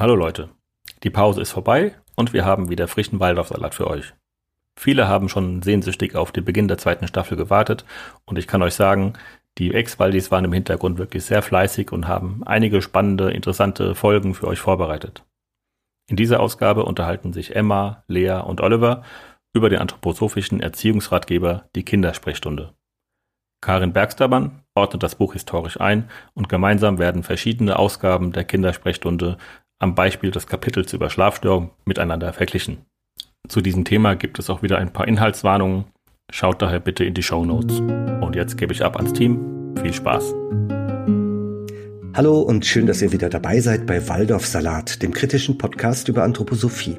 Hallo Leute, die Pause ist vorbei und wir haben wieder frischen Waldorfsalat für euch. Viele haben schon sehnsüchtig auf den Beginn der zweiten Staffel gewartet und ich kann euch sagen, die Ex-Waldis waren im Hintergrund wirklich sehr fleißig und haben einige spannende, interessante Folgen für euch vorbereitet. In dieser Ausgabe unterhalten sich Emma, Lea und Oliver über den anthroposophischen Erziehungsratgeber Die Kindersprechstunde. Karin Bergstermann ordnet das Buch historisch ein und gemeinsam werden verschiedene Ausgaben der Kindersprechstunde am Beispiel des Kapitels über Schlafstörungen miteinander verglichen. Zu diesem Thema gibt es auch wieder ein paar Inhaltswarnungen. Schaut daher bitte in die Show Notes. Und jetzt gebe ich ab ans Team. Viel Spaß. Hallo und schön, dass ihr wieder dabei seid bei Waldorf Salat, dem kritischen Podcast über Anthroposophie.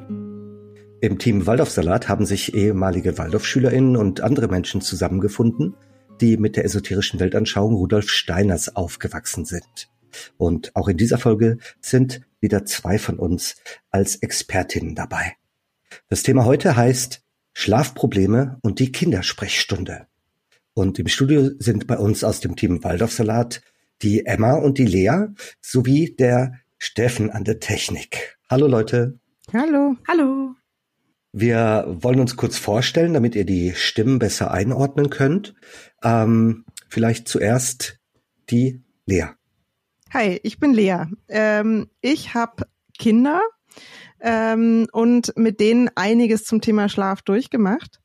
Im Team Waldorf Salat haben sich ehemalige Waldorfschülerinnen und andere Menschen zusammengefunden, die mit der esoterischen Weltanschauung Rudolf Steiners aufgewachsen sind. Und auch in dieser Folge sind wieder zwei von uns als Expertinnen dabei. Das Thema heute heißt Schlafprobleme und die Kindersprechstunde. Und im Studio sind bei uns aus dem Team Waldorfsalat die Emma und die Lea sowie der Steffen an der Technik. Hallo Leute. Hallo. Hallo. Wir wollen uns kurz vorstellen, damit ihr die Stimmen besser einordnen könnt. Ähm, vielleicht zuerst die Lea. Hi, ich bin Lea. Ähm, ich habe Kinder ähm, und mit denen einiges zum Thema Schlaf durchgemacht.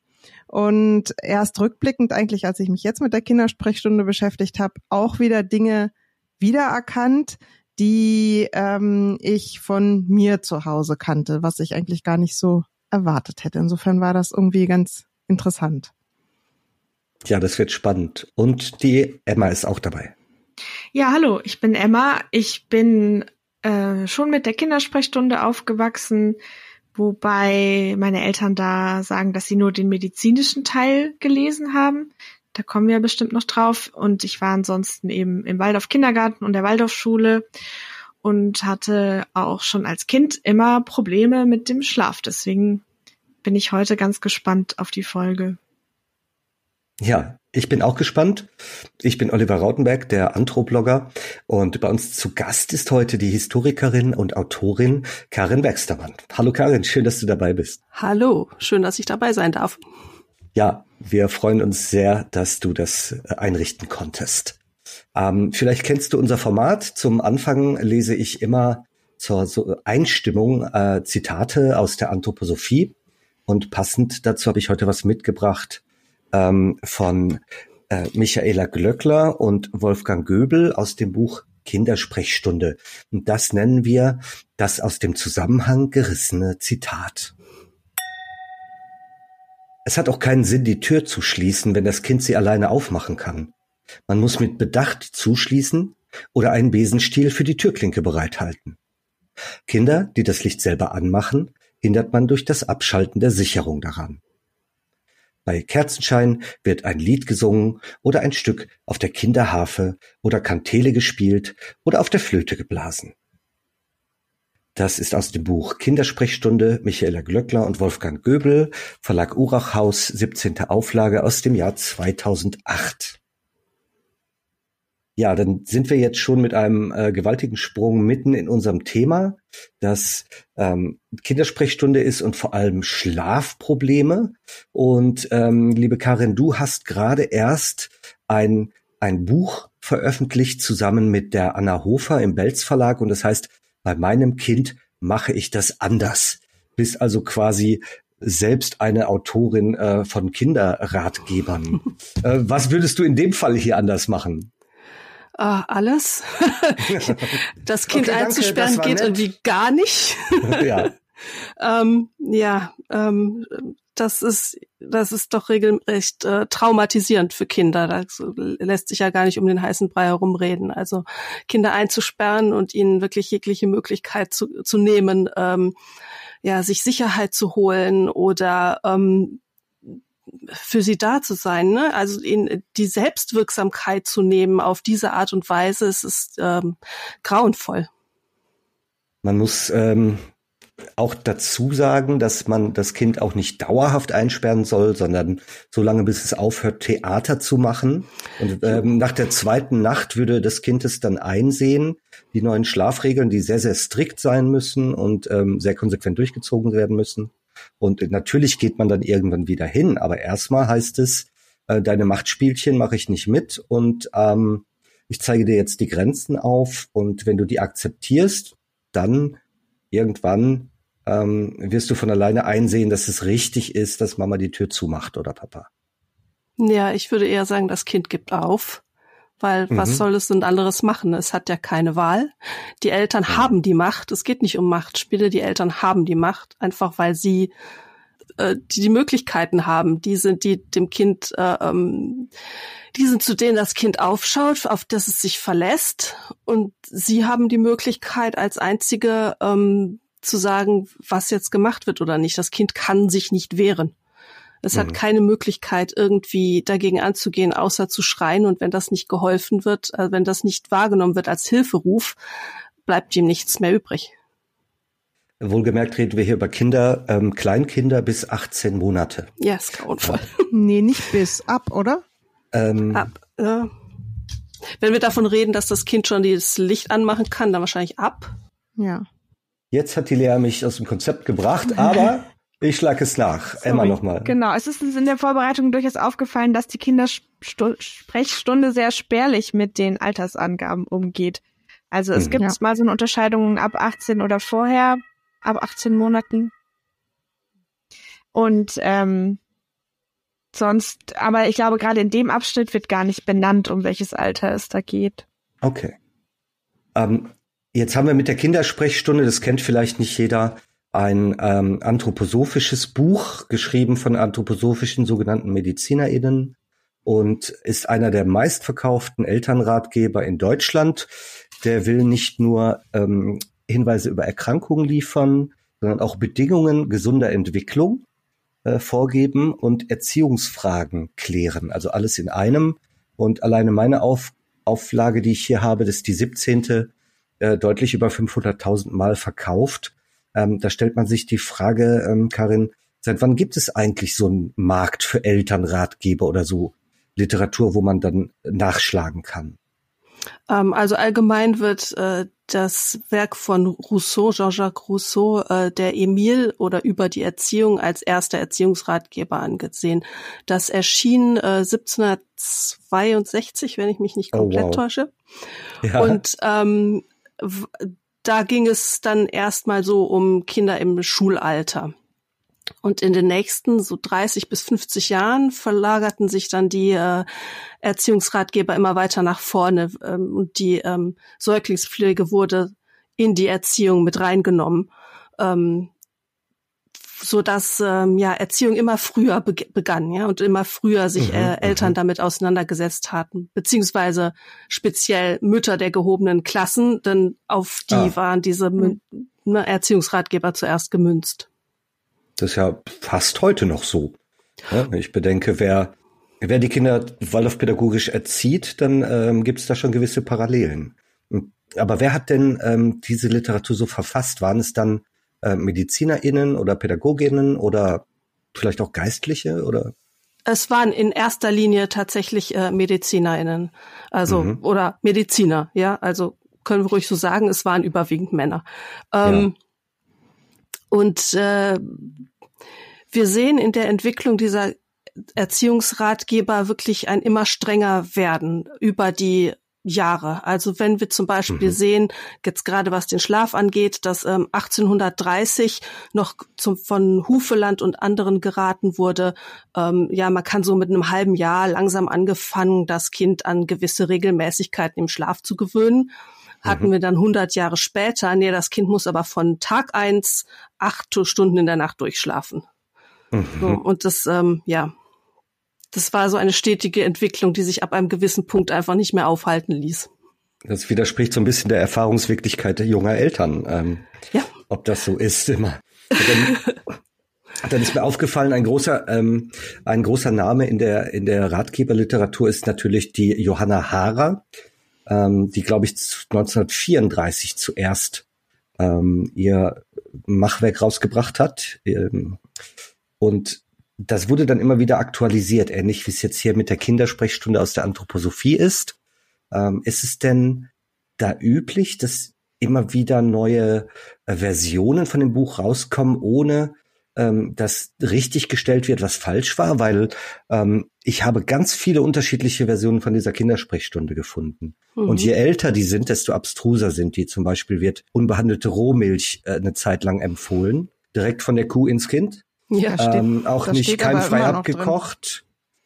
Und erst rückblickend eigentlich, als ich mich jetzt mit der Kindersprechstunde beschäftigt habe, auch wieder Dinge wiedererkannt, die ähm, ich von mir zu Hause kannte, was ich eigentlich gar nicht so erwartet hätte. Insofern war das irgendwie ganz interessant. Ja, das wird spannend. Und die Emma ist auch dabei. Ja, hallo, ich bin Emma. Ich bin äh, schon mit der Kindersprechstunde aufgewachsen, wobei meine Eltern da sagen, dass sie nur den medizinischen Teil gelesen haben. Da kommen wir bestimmt noch drauf. Und ich war ansonsten eben im Waldorf Kindergarten und der Waldorfschule und hatte auch schon als Kind immer Probleme mit dem Schlaf. Deswegen bin ich heute ganz gespannt auf die Folge. Ja, ich bin auch gespannt. Ich bin Oliver Rautenberg, der Anthroblogger. Und bei uns zu Gast ist heute die Historikerin und Autorin Karin Bergstermann. Hallo Karin, schön, dass du dabei bist. Hallo, schön, dass ich dabei sein darf. Ja, wir freuen uns sehr, dass du das äh, einrichten konntest. Ähm, vielleicht kennst du unser Format. Zum Anfang lese ich immer zur Einstimmung äh, Zitate aus der Anthroposophie. Und passend dazu habe ich heute was mitgebracht ähm, von äh, Michaela Glöckler und Wolfgang Göbel aus dem Buch Kindersprechstunde. Und das nennen wir das aus dem Zusammenhang gerissene Zitat. Es hat auch keinen Sinn, die Tür zu schließen, wenn das Kind sie alleine aufmachen kann. Man muss mit Bedacht zuschließen oder einen Besenstiel für die Türklinke bereithalten. Kinder, die das Licht selber anmachen, hindert man durch das Abschalten der Sicherung daran. Bei Kerzenschein wird ein Lied gesungen oder ein Stück auf der Kinderharfe oder Kantele gespielt oder auf der Flöte geblasen. Das ist aus dem Buch Kindersprechstunde Michaela Glöckler und Wolfgang Göbel, Verlag Urachhaus, 17. Auflage aus dem Jahr 2008. Ja, dann sind wir jetzt schon mit einem äh, gewaltigen Sprung mitten in unserem Thema, das ähm, Kindersprechstunde ist und vor allem Schlafprobleme. Und ähm, liebe Karin, du hast gerade erst ein, ein Buch veröffentlicht zusammen mit der Anna Hofer im Belz Verlag und das heißt, bei meinem Kind mache ich das anders. Bist also quasi selbst eine Autorin äh, von Kinderratgebern. äh, was würdest du in dem Fall hier anders machen? Uh, alles. das Kind okay, einzusperren das geht nett. irgendwie gar nicht. ja. ähm, ja, ähm, das ist, das ist doch regelrecht äh, traumatisierend für Kinder. Da lässt sich ja gar nicht um den heißen Brei herumreden. Also Kinder einzusperren und ihnen wirklich jegliche Möglichkeit zu, zu nehmen, ähm, ja, sich Sicherheit zu holen oder ähm, für sie da zu sein, ne? also in die Selbstwirksamkeit zu nehmen auf diese Art und Weise, es ist ähm, grauenvoll. Man muss ähm, auch dazu sagen, dass man das Kind auch nicht dauerhaft einsperren soll, sondern so lange, bis es aufhört, Theater zu machen. Und ähm, nach der zweiten Nacht würde das Kind es dann einsehen, die neuen Schlafregeln, die sehr, sehr strikt sein müssen und ähm, sehr konsequent durchgezogen werden müssen. Und natürlich geht man dann irgendwann wieder hin, aber erstmal heißt es, äh, deine Machtspielchen mache ich nicht mit und ähm, ich zeige dir jetzt die Grenzen auf und wenn du die akzeptierst, dann irgendwann ähm, wirst du von alleine einsehen, dass es richtig ist, dass Mama die Tür zumacht oder Papa. Ja, ich würde eher sagen, das Kind gibt auf, weil mhm. was soll es denn anderes machen? Es hat ja keine Wahl. Die Eltern mhm. haben die Macht. Es geht nicht um Machtspiele. Die Eltern haben die Macht, einfach weil sie äh, die, die Möglichkeiten haben. Die sind die dem Kind, äh, ähm, die sind zu denen das Kind aufschaut, auf das es sich verlässt. Und sie haben die Möglichkeit als einzige ähm, zu sagen, was jetzt gemacht wird oder nicht. Das Kind kann sich nicht wehren. Es mhm. hat keine Möglichkeit, irgendwie dagegen anzugehen, außer zu schreien. Und wenn das nicht geholfen wird, äh, wenn das nicht wahrgenommen wird als Hilferuf, bleibt ihm nichts mehr übrig. Wohlgemerkt reden wir hier über Kinder, ähm, Kleinkinder bis 18 Monate. Ja, ist grauenvoll. nee, nicht bis, ab, oder? Ähm, ab, ja. Wenn wir davon reden, dass das Kind schon das Licht anmachen kann, dann wahrscheinlich ab. Ja. Jetzt hat die Lea mich aus dem Konzept gebracht, aber ich schlage es nach. Sorry. Emma nochmal. Genau, es ist uns in der Vorbereitung durchaus aufgefallen, dass die Kindersprechstunde sehr spärlich mit den Altersangaben umgeht. Also es mhm. gibt ja. mal so eine Unterscheidung ab 18 oder vorher, ab 18 Monaten. Und ähm, sonst, aber ich glaube, gerade in dem Abschnitt wird gar nicht benannt, um welches Alter es da geht. Okay. Ähm, Jetzt haben wir mit der Kindersprechstunde, das kennt vielleicht nicht jeder, ein ähm, anthroposophisches Buch geschrieben von anthroposophischen sogenannten MedizinerInnen und ist einer der meistverkauften Elternratgeber in Deutschland. Der will nicht nur ähm, Hinweise über Erkrankungen liefern, sondern auch Bedingungen gesunder Entwicklung äh, vorgeben und Erziehungsfragen klären. Also alles in einem. Und alleine meine Auf Auflage, die ich hier habe, das ist die 17 äh, deutlich über 500.000 Mal verkauft. Ähm, da stellt man sich die Frage, ähm, Karin, seit wann gibt es eigentlich so einen Markt für Elternratgeber oder so Literatur, wo man dann nachschlagen kann? Ähm, also allgemein wird äh, das Werk von Rousseau, Jean-Jacques Rousseau, äh, der Emile oder über die Erziehung als erster Erziehungsratgeber angesehen. Das erschien äh, 1762, wenn ich mich nicht komplett oh, wow. täusche. Ja. Und ähm, da ging es dann erstmal so um Kinder im Schulalter. Und in den nächsten so 30 bis 50 Jahren verlagerten sich dann die äh, Erziehungsratgeber immer weiter nach vorne ähm, und die ähm, Säuglingspflege wurde in die Erziehung mit reingenommen. Ähm, so dass ähm, ja Erziehung immer früher be begann, ja, und immer früher sich mhm, äh, Eltern mhm. damit auseinandergesetzt hatten, beziehungsweise speziell Mütter der gehobenen Klassen, denn auf die ah. waren diese Mün ne, Erziehungsratgeber zuerst gemünzt. Das ist ja fast heute noch so. Ja, ich bedenke, wer wer die Kinder waldorfpädagogisch erzieht, dann ähm, gibt es da schon gewisse Parallelen. Aber wer hat denn ähm, diese Literatur so verfasst? Waren es dann äh, MedizinerInnen oder PädagogInnen oder vielleicht auch Geistliche oder? Es waren in erster Linie tatsächlich äh, MedizinerInnen, also mhm. oder Mediziner, ja, also können wir ruhig so sagen, es waren überwiegend Männer. Ähm, ja. Und äh, wir sehen in der Entwicklung dieser Erziehungsratgeber wirklich ein immer strenger werden über die Jahre. Also wenn wir zum Beispiel mhm. sehen, jetzt gerade was den Schlaf angeht, dass ähm, 1830 noch zum, von Hufeland und anderen geraten wurde, ähm, ja, man kann so mit einem halben Jahr langsam angefangen, das Kind an gewisse Regelmäßigkeiten im Schlaf zu gewöhnen. Hatten mhm. wir dann 100 Jahre später, nee, das Kind muss aber von Tag eins acht Stunden in der Nacht durchschlafen. Mhm. So, und das, ähm, ja, das war so eine stetige Entwicklung, die sich ab einem gewissen Punkt einfach nicht mehr aufhalten ließ. Das widerspricht so ein bisschen der Erfahrungswirklichkeit junger Eltern. Ähm, ja. Ob das so ist immer. Dann, dann ist mir aufgefallen, ein großer, ähm, ein großer Name in der, in der Ratgeberliteratur ist natürlich die Johanna Haarer, ähm, die, glaube ich, 1934 zuerst ähm, ihr Machwerk rausgebracht hat. Ähm, und das wurde dann immer wieder aktualisiert, ähnlich wie es jetzt hier mit der Kindersprechstunde aus der Anthroposophie ist. Ähm, ist es denn da üblich, dass immer wieder neue äh, Versionen von dem Buch rauskommen, ohne ähm, dass richtig gestellt wird, was falsch war? Weil ähm, ich habe ganz viele unterschiedliche Versionen von dieser Kindersprechstunde gefunden. Mhm. Und je älter die sind, desto abstruser sind die. Zum Beispiel wird unbehandelte Rohmilch äh, eine Zeit lang empfohlen, direkt von der Kuh ins Kind. Ja, stimmt. Ähm, auch das nicht keimfrei abgekocht.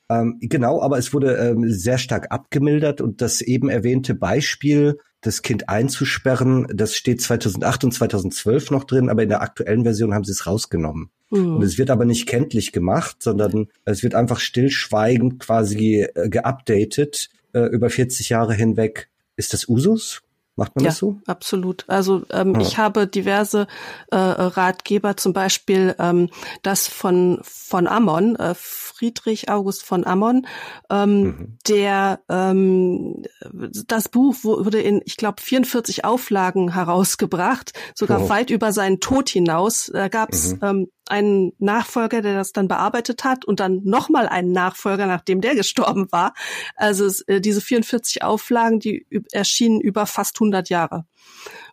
Ähm, genau, aber es wurde ähm, sehr stark abgemildert und das eben erwähnte Beispiel, das Kind einzusperren, das steht 2008 und 2012 noch drin, aber in der aktuellen Version haben sie es rausgenommen. Mhm. Und es wird aber nicht kenntlich gemacht, sondern es wird einfach stillschweigend quasi äh, geupdatet äh, über 40 Jahre hinweg. Ist das Usus? Macht man ja, das so? Absolut. Also ähm, ja. ich habe diverse äh, Ratgeber, zum Beispiel ähm, das von von Ammon, äh, Friedrich August von Ammon, ähm, mhm. der ähm, das Buch wurde in, ich glaube, 44 Auflagen herausgebracht, sogar oh. weit über seinen Tod hinaus. Da gab es mhm. ähm, einen Nachfolger, der das dann bearbeitet hat und dann nochmal einen Nachfolger, nachdem der gestorben war. Also äh, diese 44 Auflagen, die erschienen über fast 100 Jahre.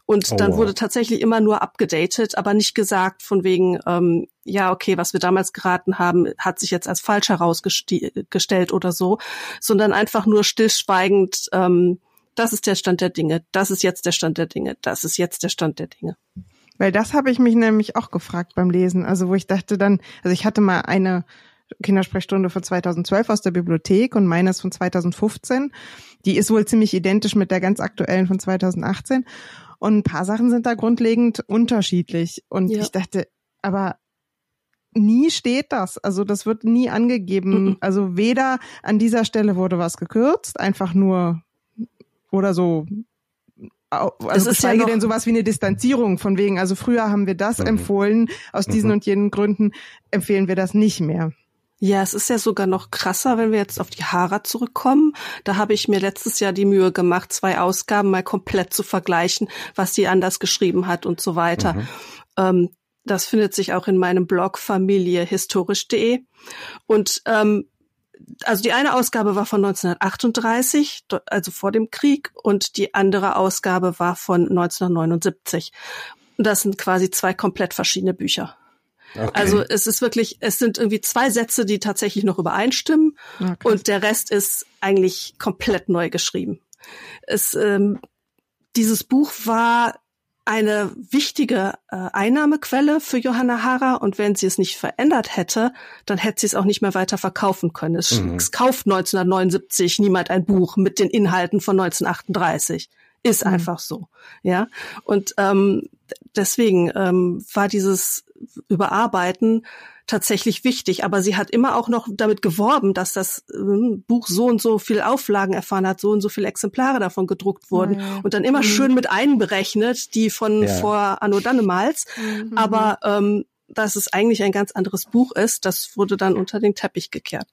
Und oh, dann wow. wurde tatsächlich immer nur abgedatet, aber nicht gesagt von wegen, ähm, ja, okay, was wir damals geraten haben, hat sich jetzt als falsch herausgestellt oder so, sondern einfach nur stillschweigend, ähm, das ist der Stand der Dinge, das ist jetzt der Stand der Dinge, das ist jetzt der Stand der Dinge. Weil das habe ich mich nämlich auch gefragt beim Lesen. Also wo ich dachte dann, also ich hatte mal eine Kindersprechstunde von 2012 aus der Bibliothek und meines von 2015. Die ist wohl ziemlich identisch mit der ganz aktuellen von 2018. Und ein paar Sachen sind da grundlegend unterschiedlich. Und ja. ich dachte, aber nie steht das. Also das wird nie angegeben. Mhm. Also weder an dieser Stelle wurde was gekürzt, einfach nur oder so also geschweige ja denn sowas wie eine Distanzierung von wegen, also früher haben wir das mhm. empfohlen, aus diesen mhm. und jenen Gründen empfehlen wir das nicht mehr. Ja, es ist ja sogar noch krasser, wenn wir jetzt auf die Hara zurückkommen. Da habe ich mir letztes Jahr die Mühe gemacht, zwei Ausgaben mal komplett zu vergleichen, was sie anders geschrieben hat und so weiter. Mhm. Ähm, das findet sich auch in meinem Blog familiehistorisch.de. Und ähm, also die eine Ausgabe war von 1938, also vor dem Krieg, und die andere Ausgabe war von 1979. Und das sind quasi zwei komplett verschiedene Bücher. Okay. Also es ist wirklich, es sind irgendwie zwei Sätze, die tatsächlich noch übereinstimmen okay. und der Rest ist eigentlich komplett neu geschrieben. Es, ähm, dieses Buch war eine wichtige äh, Einnahmequelle für Johanna Hara und wenn sie es nicht verändert hätte, dann hätte sie es auch nicht mehr weiter verkaufen können. Es, mhm. es kauft 1979 niemand ein Buch mit den Inhalten von 1938. Ist mhm. einfach so, ja. Und ähm, deswegen ähm, war dieses Überarbeiten tatsächlich wichtig. Aber sie hat immer auch noch damit geworben, dass das äh, Buch so und so viel Auflagen erfahren hat, so und so viele Exemplare davon gedruckt wurden ja. und dann immer mhm. schön mit einberechnet, die von ja. vor Anno Dannemals. Mhm. Aber ähm, dass es eigentlich ein ganz anderes Buch ist, das wurde dann unter den Teppich gekehrt.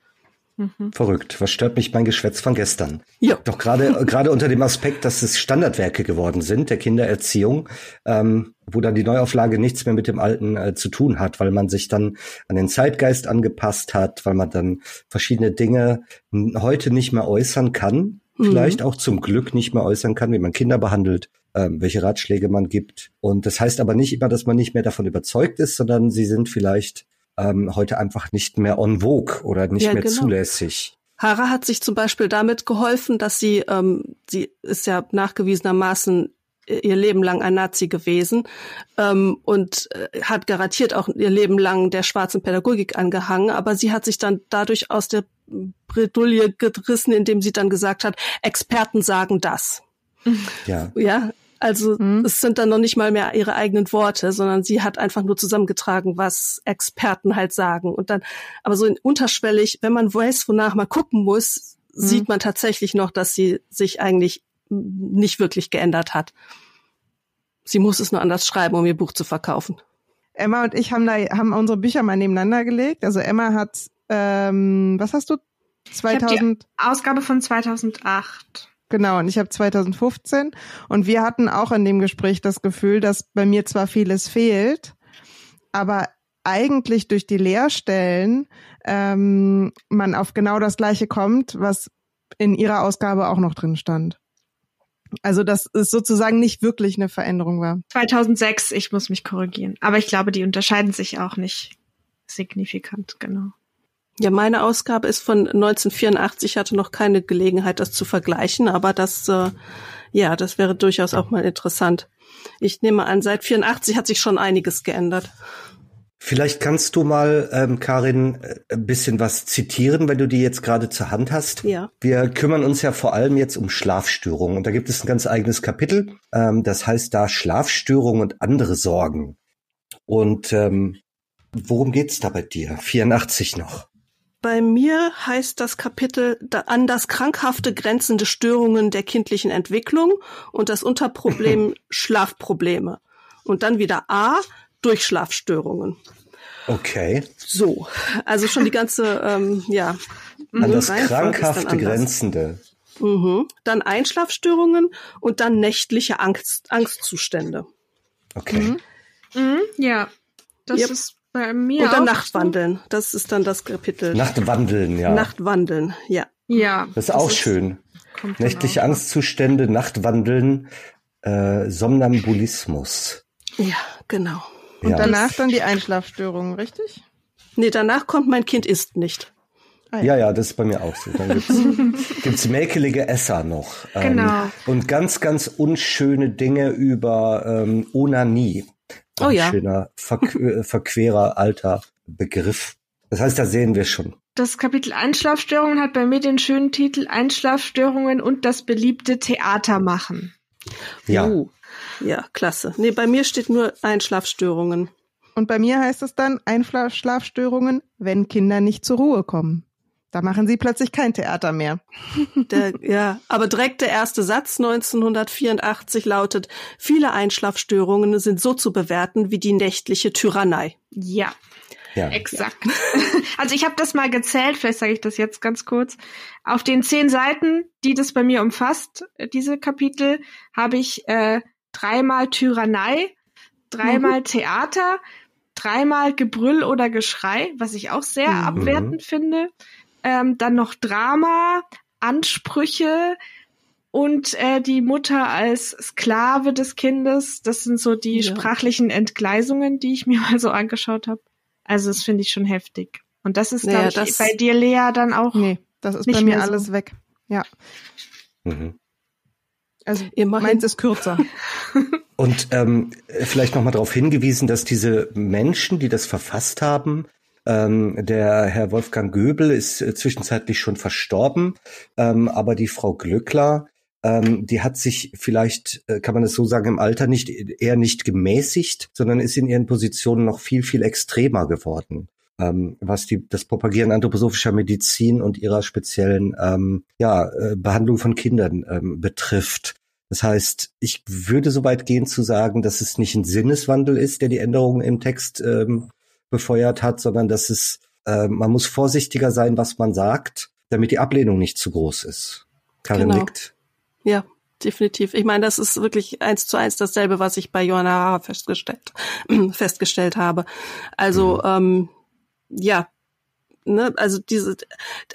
Mhm. Verrückt. Was stört mich mein Geschwätz von gestern? Ja. Doch gerade gerade unter dem Aspekt, dass es Standardwerke geworden sind der Kindererziehung, ähm, wo dann die Neuauflage nichts mehr mit dem Alten äh, zu tun hat, weil man sich dann an den Zeitgeist angepasst hat, weil man dann verschiedene Dinge heute nicht mehr äußern kann, mhm. vielleicht auch zum Glück nicht mehr äußern kann, wie man Kinder behandelt, ähm, welche Ratschläge man gibt. Und das heißt aber nicht immer, dass man nicht mehr davon überzeugt ist, sondern sie sind vielleicht ähm, heute einfach nicht mehr on vogue oder nicht ja, mehr genau. zulässig. Hara hat sich zum Beispiel damit geholfen, dass sie, ähm, sie ist ja nachgewiesenermaßen ihr Leben lang ein Nazi gewesen ähm, und äh, hat garantiert auch ihr Leben lang der schwarzen Pädagogik angehangen, aber sie hat sich dann dadurch aus der Bredouille gerissen, indem sie dann gesagt hat, Experten sagen das. Ja. Ja, also mhm. es sind dann noch nicht mal mehr ihre eigenen Worte, sondern sie hat einfach nur zusammengetragen, was Experten halt sagen. Und dann, aber so in unterschwellig, wenn man weiß, wonach man gucken muss, mhm. sieht man tatsächlich noch, dass sie sich eigentlich nicht wirklich geändert hat. Sie muss es nur anders schreiben, um ihr Buch zu verkaufen. Emma und ich haben da haben unsere Bücher mal nebeneinander gelegt. Also Emma hat, ähm, was hast du? 2000 Ausgabe von 2008. Genau, und ich habe 2015 und wir hatten auch in dem Gespräch das Gefühl, dass bei mir zwar vieles fehlt, aber eigentlich durch die Leerstellen ähm, man auf genau das gleiche kommt, was in ihrer Ausgabe auch noch drin stand. Also dass es sozusagen nicht wirklich eine Veränderung war. 2006, ich muss mich korrigieren. Aber ich glaube, die unterscheiden sich auch nicht signifikant, genau. Ja, meine Ausgabe ist von 1984, ich hatte noch keine Gelegenheit, das zu vergleichen, aber das, äh, ja, das wäre durchaus auch mal interessant. Ich nehme an, seit 84 hat sich schon einiges geändert. Vielleicht kannst du mal, ähm, Karin, äh, ein bisschen was zitieren, wenn du die jetzt gerade zur Hand hast. Ja. Wir kümmern uns ja vor allem jetzt um Schlafstörungen. Und da gibt es ein ganz eigenes Kapitel. Ähm, das heißt da Schlafstörungen und andere Sorgen. Und ähm, worum geht's da bei dir? 84 noch. Bei mir heißt das Kapitel an das krankhafte grenzende Störungen der kindlichen Entwicklung und das Unterproblem Schlafprobleme. Und dann wieder A, Durchschlafstörungen. Okay. So, also schon die ganze, ähm, ja. An das krankhafte Grenzende. Mhm. Dann Einschlafstörungen und dann nächtliche Angst, Angstzustände. Okay. Mhm. Mhm, ja, das yep. ist bei mir. Und dann Nachtwandeln. Das ist dann das Kapitel. Nachtwandeln, ja. Nachtwandeln, ja. Ja. Das ist das auch ist, schön. Nächtliche auch. Angstzustände, Nachtwandeln, äh, Somnambulismus. Ja, genau. Und ja. danach dann die Einschlafstörungen, richtig? Nee, danach kommt mein Kind isst nicht. Ah, ja. ja, das ist bei mir auch so. Dann gibt's, gibt's mäkelige Esser noch. Ähm, genau. Ähm, und ganz, ganz unschöne Dinge über ähm, Onanie. Oh ja. Schöner, verqu äh, verquerer alter Begriff. Das heißt, da sehen wir schon. Das Kapitel Einschlafstörungen hat bei mir den schönen Titel Einschlafstörungen und das beliebte Theater machen. Ja. Uh, ja, klasse. Nee, bei mir steht nur Einschlafstörungen. Und bei mir heißt es dann Einschlafstörungen, wenn Kinder nicht zur Ruhe kommen. Da machen sie plötzlich kein Theater mehr. Der, ja, aber direkt der erste Satz 1984 lautet, viele Einschlafstörungen sind so zu bewerten wie die nächtliche Tyrannei. Ja. Ja. Exakt. Also ich habe das mal gezählt, vielleicht sage ich das jetzt ganz kurz. Auf den zehn Seiten, die das bei mir umfasst, äh, diese Kapitel, habe ich äh, dreimal Tyrannei, dreimal mhm. Theater, dreimal Gebrüll oder Geschrei, was ich auch sehr mhm. abwertend finde, ähm, dann noch Drama, Ansprüche und äh, die Mutter als Sklave des Kindes. Das sind so die ja. sprachlichen Entgleisungen, die ich mir mal so angeschaut habe. Also das finde ich schon heftig. Und das ist, naja, glaube ich, bei dir, Lea, dann auch. Nee, das ist bei mir alles so. weg. Ja. Mhm. Also Immerhin. meins ist kürzer. Und ähm, vielleicht nochmal darauf hingewiesen, dass diese Menschen, die das verfasst haben, ähm, der Herr Wolfgang Göbel ist äh, zwischenzeitlich schon verstorben, ähm, aber die Frau Glückler, ähm, die hat sich vielleicht, äh, kann man es so sagen, im Alter nicht eher nicht gemäßigt, sondern ist in ihren Positionen noch viel, viel extremer geworden. Ähm, was die, das Propagieren anthroposophischer Medizin und ihrer speziellen ähm, ja, äh, Behandlung von Kindern ähm, betrifft. Das heißt, ich würde so weit gehen zu sagen, dass es nicht ein Sinneswandel ist, der die Änderungen im Text ähm, befeuert hat, sondern dass es, äh, man muss vorsichtiger sein, was man sagt, damit die Ablehnung nicht zu groß ist. Karin genau. nickt. Ja, definitiv. Ich meine, das ist wirklich eins zu eins dasselbe, was ich bei Johanna Hara festgestellt, festgestellt habe. Also, mhm. ähm, ja, ne, also diese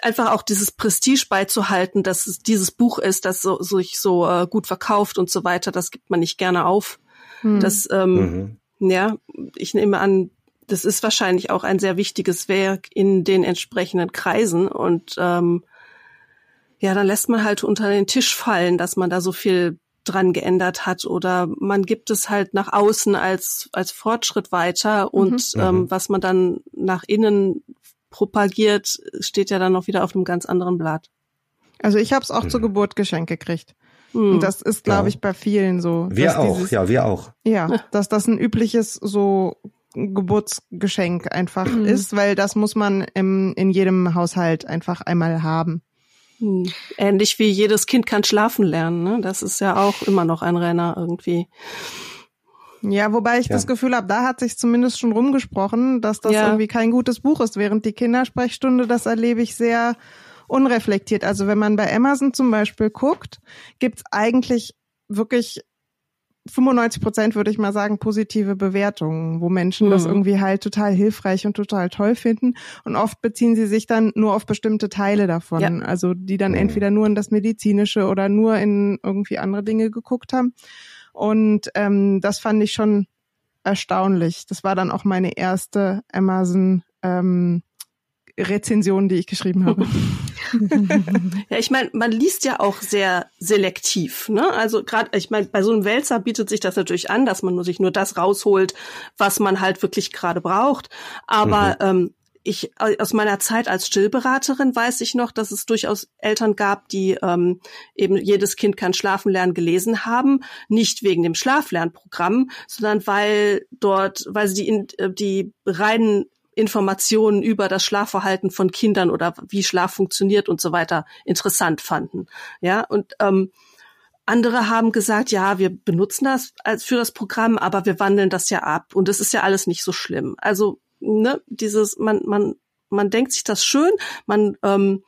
einfach auch dieses Prestige beizuhalten, dass es dieses Buch ist, das so, sich so äh, gut verkauft und so weiter, das gibt man nicht gerne auf. Mhm. Das, ähm, mhm. ja, ich nehme an, das ist wahrscheinlich auch ein sehr wichtiges Werk in den entsprechenden Kreisen und ähm, ja, dann lässt man halt unter den Tisch fallen, dass man da so viel dran geändert hat oder man gibt es halt nach außen als als Fortschritt weiter und mhm. ähm, mhm. was man dann nach innen propagiert, steht ja dann noch wieder auf einem ganz anderen Blatt. Also ich habe es auch mhm. zur Geburt geschenkt gekriegt. Mhm. Und das ist, glaube ich, bei vielen so. Wir auch, dieses, ja, wir auch. Ja, dass das ein übliches so Geburtsgeschenk einfach mhm. ist, weil das muss man im, in jedem Haushalt einfach einmal haben. Hm. Ähnlich wie jedes Kind kann schlafen lernen, ne? Das ist ja auch immer noch ein Renner irgendwie. Ja, wobei ich ja. das Gefühl habe, da hat sich zumindest schon rumgesprochen, dass das ja. irgendwie kein gutes Buch ist, während die Kindersprechstunde, das erlebe ich sehr unreflektiert. Also wenn man bei Amazon zum Beispiel guckt, gibt's eigentlich wirklich 95 Prozent würde ich mal sagen positive Bewertungen, wo Menschen mhm. das irgendwie halt total hilfreich und total toll finden. Und oft beziehen sie sich dann nur auf bestimmte Teile davon, ja. also die dann mhm. entweder nur in das medizinische oder nur in irgendwie andere Dinge geguckt haben. Und ähm, das fand ich schon erstaunlich. Das war dann auch meine erste Amazon ähm, Rezension, die ich geschrieben habe. ja, ich meine, man liest ja auch sehr selektiv. Ne? Also gerade, ich meine, bei so einem Wälzer bietet sich das natürlich an, dass man nur sich nur das rausholt, was man halt wirklich gerade braucht. Aber mhm. ähm, ich aus meiner Zeit als Stillberaterin weiß ich noch, dass es durchaus Eltern gab, die ähm, eben jedes Kind kann schlafen lernen gelesen haben, nicht wegen dem Schlaflernprogramm, sondern weil dort, weil sie die, äh, die reinen Informationen über das Schlafverhalten von Kindern oder wie Schlaf funktioniert und so weiter interessant fanden. Ja, und ähm, andere haben gesagt, ja, wir benutzen das als für das Programm, aber wir wandeln das ja ab und es ist ja alles nicht so schlimm. Also, ne, dieses, man, man, man denkt sich das schön, man ähm,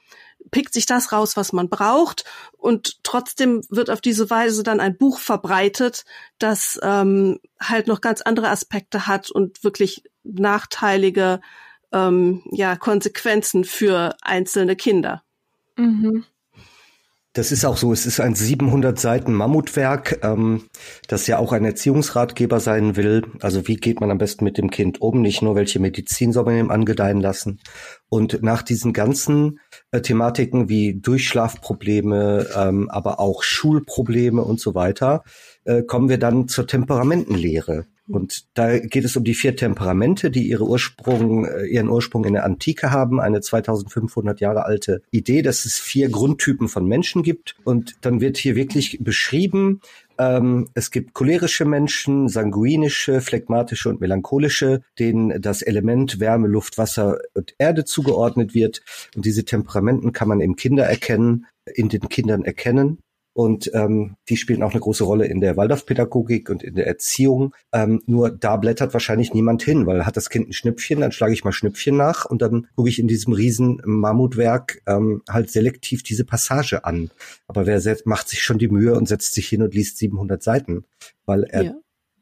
pickt sich das raus, was man braucht und trotzdem wird auf diese Weise dann ein Buch verbreitet, das ähm, halt noch ganz andere Aspekte hat und wirklich nachteilige ähm, ja, Konsequenzen für einzelne Kinder. Mhm. Das ist auch so. Es ist ein 700 Seiten Mammutwerk, ähm, das ja auch ein Erziehungsratgeber sein will. Also wie geht man am besten mit dem Kind um? Nicht nur welche Medizin soll man ihm angedeihen lassen. Und nach diesen ganzen äh, Thematiken wie Durchschlafprobleme, ähm, aber auch Schulprobleme und so weiter, äh, kommen wir dann zur Temperamentenlehre. Und da geht es um die vier Temperamente, die ihre Ursprung, äh, ihren Ursprung in der Antike haben, eine 2500 Jahre alte Idee, dass es vier Grundtypen von Menschen gibt. Und dann wird hier wirklich beschrieben, ähm, es gibt cholerische Menschen, sanguinische, phlegmatische und melancholische, denen das Element Wärme, Luft, Wasser und Erde zugeordnet wird. Und diese Temperamenten kann man im Kinder erkennen, in den Kindern erkennen. Und ähm, die spielen auch eine große Rolle in der Waldorfpädagogik und in der Erziehung. Ähm, nur da blättert wahrscheinlich niemand hin, weil hat das Kind ein Schnüpfchen, dann schlage ich mal Schnüpfchen nach und dann gucke ich in diesem riesen Mammutwerk ähm, halt selektiv diese Passage an. Aber wer macht sich schon die Mühe und setzt sich hin und liest 700 Seiten, weil er ja.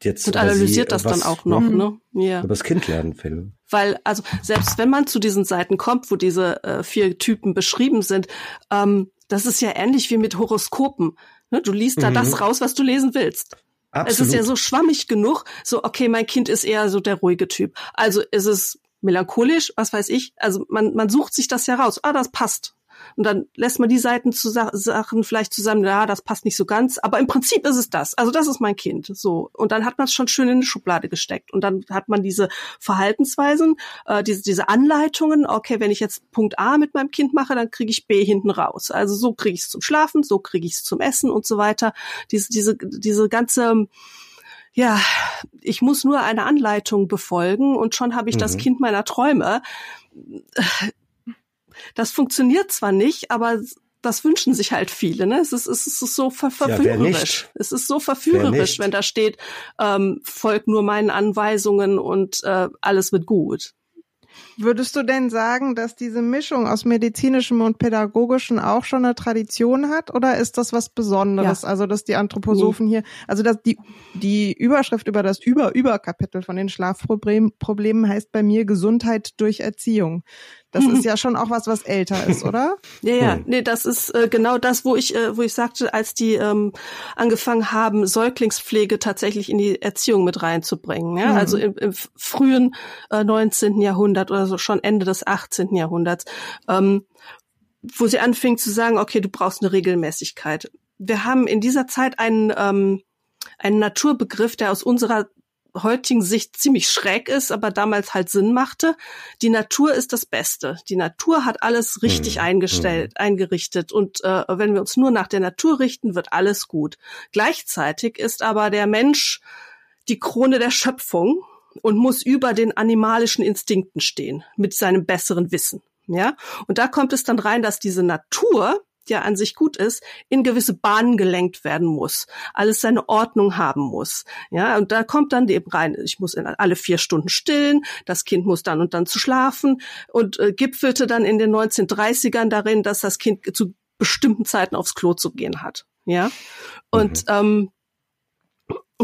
Jetzt, und analysiert sie, das dann auch noch, ne? Ja. Über das Kind lernen will. Weil, also selbst wenn man zu diesen Seiten kommt, wo diese äh, vier Typen beschrieben sind, ähm, das ist ja ähnlich wie mit Horoskopen. Ne? Du liest da mhm. das raus, was du lesen willst. Absolut. Es ist ja so schwammig genug, so, okay, mein Kind ist eher so der ruhige Typ. Also ist es melancholisch, was weiß ich. Also man, man sucht sich das ja raus. Ah, das passt. Und dann lässt man die Seiten zu Sachen vielleicht zusammen, ja, das passt nicht so ganz, aber im Prinzip ist es das. Also das ist mein Kind. So. Und dann hat man es schon schön in eine Schublade gesteckt. Und dann hat man diese Verhaltensweisen, äh, diese, diese Anleitungen, okay, wenn ich jetzt Punkt A mit meinem Kind mache, dann kriege ich B hinten raus. Also so kriege ich es zum Schlafen, so kriege ich es zum Essen und so weiter. Diese, diese, diese ganze ja, ich muss nur eine Anleitung befolgen und schon habe ich mhm. das Kind meiner Träume das funktioniert zwar nicht, aber das wünschen sich halt viele. Ne? Es ist, es ist so ver verführerisch. Ja, es ist so verführerisch, wenn da steht, ähm, folgt nur meinen Anweisungen und äh, alles wird gut. Würdest du denn sagen, dass diese Mischung aus medizinischem und pädagogischem auch schon eine Tradition hat oder ist das was Besonderes? Ja. Also, dass die Anthroposophen nee. hier, also dass die, die Überschrift über das Über-Über-Kapitel von den Schlafproblemen heißt bei mir Gesundheit durch Erziehung. Das ist ja schon auch was, was älter ist, oder? ja, ja, nee, das ist äh, genau das, wo ich, äh, wo ich sagte, als die ähm, angefangen haben, Säuglingspflege tatsächlich in die Erziehung mit reinzubringen. Ja? Mhm. Also im, im frühen äh, 19. Jahrhundert oder so schon Ende des 18. Jahrhunderts, ähm, wo sie anfing zu sagen, okay, du brauchst eine Regelmäßigkeit. Wir haben in dieser Zeit einen ähm, einen Naturbegriff, der aus unserer heutigen Sicht ziemlich schräg ist, aber damals halt Sinn machte. Die Natur ist das Beste. Die Natur hat alles richtig mhm. eingestellt, mhm. eingerichtet. Und äh, wenn wir uns nur nach der Natur richten, wird alles gut. Gleichzeitig ist aber der Mensch die Krone der Schöpfung und muss über den animalischen Instinkten stehen, mit seinem besseren Wissen. Ja, und da kommt es dann rein, dass diese Natur ja an sich gut ist, in gewisse Bahnen gelenkt werden muss, alles seine Ordnung haben muss. Ja, und da kommt dann eben rein, ich muss in alle vier Stunden stillen, das Kind muss dann und dann zu schlafen und äh, gipfelte dann in den 1930ern darin, dass das Kind zu bestimmten Zeiten aufs Klo zu gehen hat. Ja, und mhm. ähm,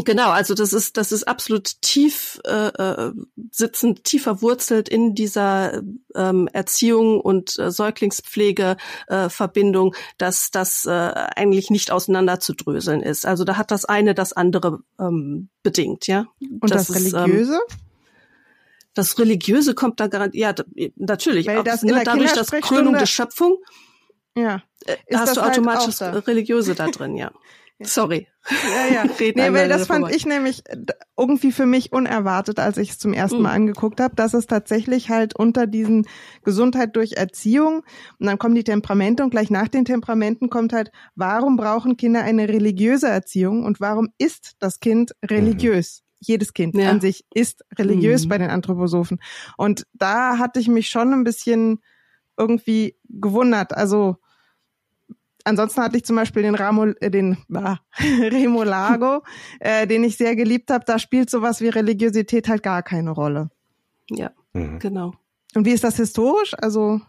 Genau, also das ist das ist absolut tief äh, äh, sitzend, tief verwurzelt in dieser ähm, Erziehung und äh, Säuglingspflege äh, dass das äh, eigentlich nicht auseinanderzudröseln ist. Also da hat das eine das andere ähm, bedingt, ja. Und das, das Religiöse? Ist, ähm, das Religiöse kommt da garantiert, ja, natürlich. Weil das ne, dadurch, dass Krönung der Schöpfung, ja, äh, hast du halt automatisch halt das Religiöse da drin, ja. Sorry. Ja, ja. nee, weil das fand ich nämlich irgendwie für mich unerwartet, als ich es zum ersten Mal mhm. angeguckt habe, dass es tatsächlich halt unter diesen Gesundheit durch Erziehung und dann kommen die Temperamente und gleich nach den Temperamenten kommt halt, warum brauchen Kinder eine religiöse Erziehung und warum ist das Kind religiös? Mhm. Jedes Kind ja. an sich ist religiös mhm. bei den Anthroposophen. Und da hatte ich mich schon ein bisschen irgendwie gewundert. Also Ansonsten hatte ich zum Beispiel den, Ramo, äh, den ah, Remo Lago, äh, den ich sehr geliebt habe. Da spielt sowas wie Religiosität halt gar keine Rolle. Ja, mhm. genau. Und wie ist das historisch? Also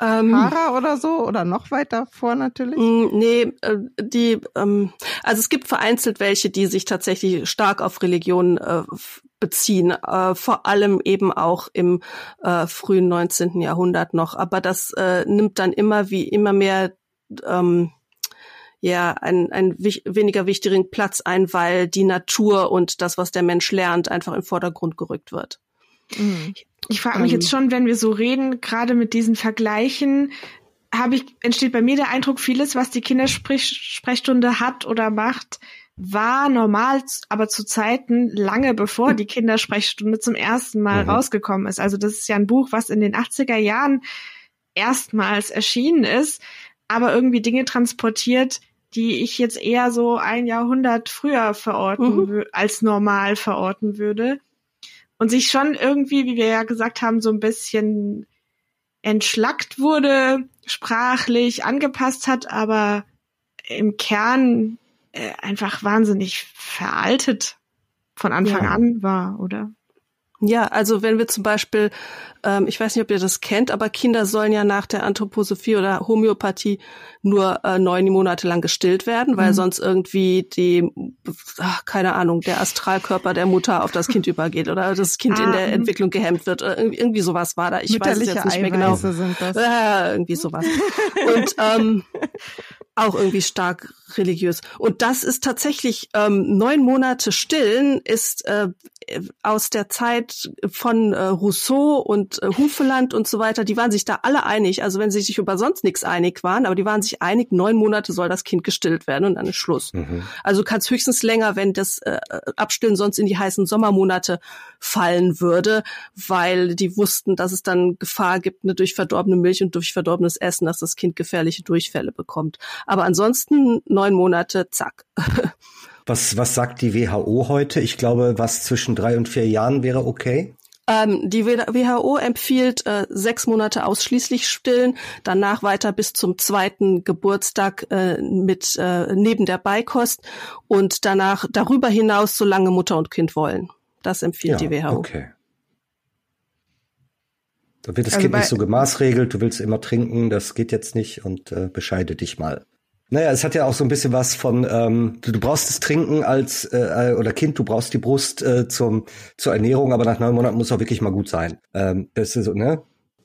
ähm, Hara oder so oder noch weiter vor natürlich? Nee, äh, die ähm, also es gibt vereinzelt welche, die sich tatsächlich stark auf Religion äh, beziehen, äh, vor allem eben auch im äh, frühen 19. Jahrhundert noch. Aber das äh, nimmt dann immer wie immer mehr ähm, ja einen, einen weniger wichtigen Platz ein, weil die Natur und das, was der Mensch lernt, einfach in Vordergrund gerückt wird. Mhm. Ich frage mich ähm, jetzt schon, wenn wir so reden, gerade mit diesen Vergleichen, habe ich entsteht bei mir der Eindruck, vieles, was die Kindersprechstunde hat oder macht, war normal, aber zu Zeiten lange bevor die Kindersprechstunde zum ersten Mal mhm. rausgekommen ist. Also das ist ja ein Buch, was in den 80er Jahren erstmals erschienen ist aber irgendwie Dinge transportiert, die ich jetzt eher so ein Jahrhundert früher verorten mhm. als normal verorten würde. Und sich schon irgendwie, wie wir ja gesagt haben, so ein bisschen entschlackt wurde, sprachlich angepasst hat, aber im Kern äh, einfach wahnsinnig veraltet von Anfang ja. an war, oder? Ja, also wenn wir zum Beispiel, ähm, ich weiß nicht, ob ihr das kennt, aber Kinder sollen ja nach der Anthroposophie oder Homöopathie nur äh, neun Monate lang gestillt werden, weil mhm. sonst irgendwie die, ach, keine Ahnung, der Astralkörper der Mutter auf das Kind übergeht oder das Kind ah, in der Entwicklung gehemmt wird. Irgendwie, irgendwie sowas war da. Ich weiß es jetzt nicht mehr genau. Sind das. Äh, irgendwie sowas. Und ähm, auch irgendwie stark religiös. Und das ist tatsächlich ähm, neun Monate Stillen ist äh, aus der Zeit von äh, Rousseau und äh, Hufeland und so weiter. Die waren sich da alle einig. Also wenn sie sich über sonst nichts einig waren, aber die waren sich einig, neun Monate soll das Kind gestillt werden und dann ist Schluss. Mhm. Also kann es höchstens länger, wenn das äh, Abstillen sonst in die heißen Sommermonate fallen würde, weil die wussten, dass es dann Gefahr gibt, ne, durch verdorbene Milch und durch verdorbenes Essen, dass das Kind gefährliche Durchfälle bekommt. Aber ansonsten neun Monate, zack. Was, was sagt die WHO heute? Ich glaube, was zwischen drei und vier Jahren wäre okay. Ähm, die WHO empfiehlt äh, sechs Monate ausschließlich stillen, danach weiter bis zum zweiten Geburtstag äh, mit äh, neben der Beikost und danach darüber hinaus, solange Mutter und Kind wollen. Das empfiehlt ja, die WHO. Okay. Da wird das also Kind nicht so gemaßregelt, du willst immer trinken, das geht jetzt nicht und äh, bescheide dich mal. Naja, es hat ja auch so ein bisschen was von, ähm, du, du brauchst das Trinken als, äh, oder Kind, du brauchst die Brust äh, zum, zur Ernährung, aber nach neun Monaten muss auch wirklich mal gut sein. Ähm, das ist so, ne?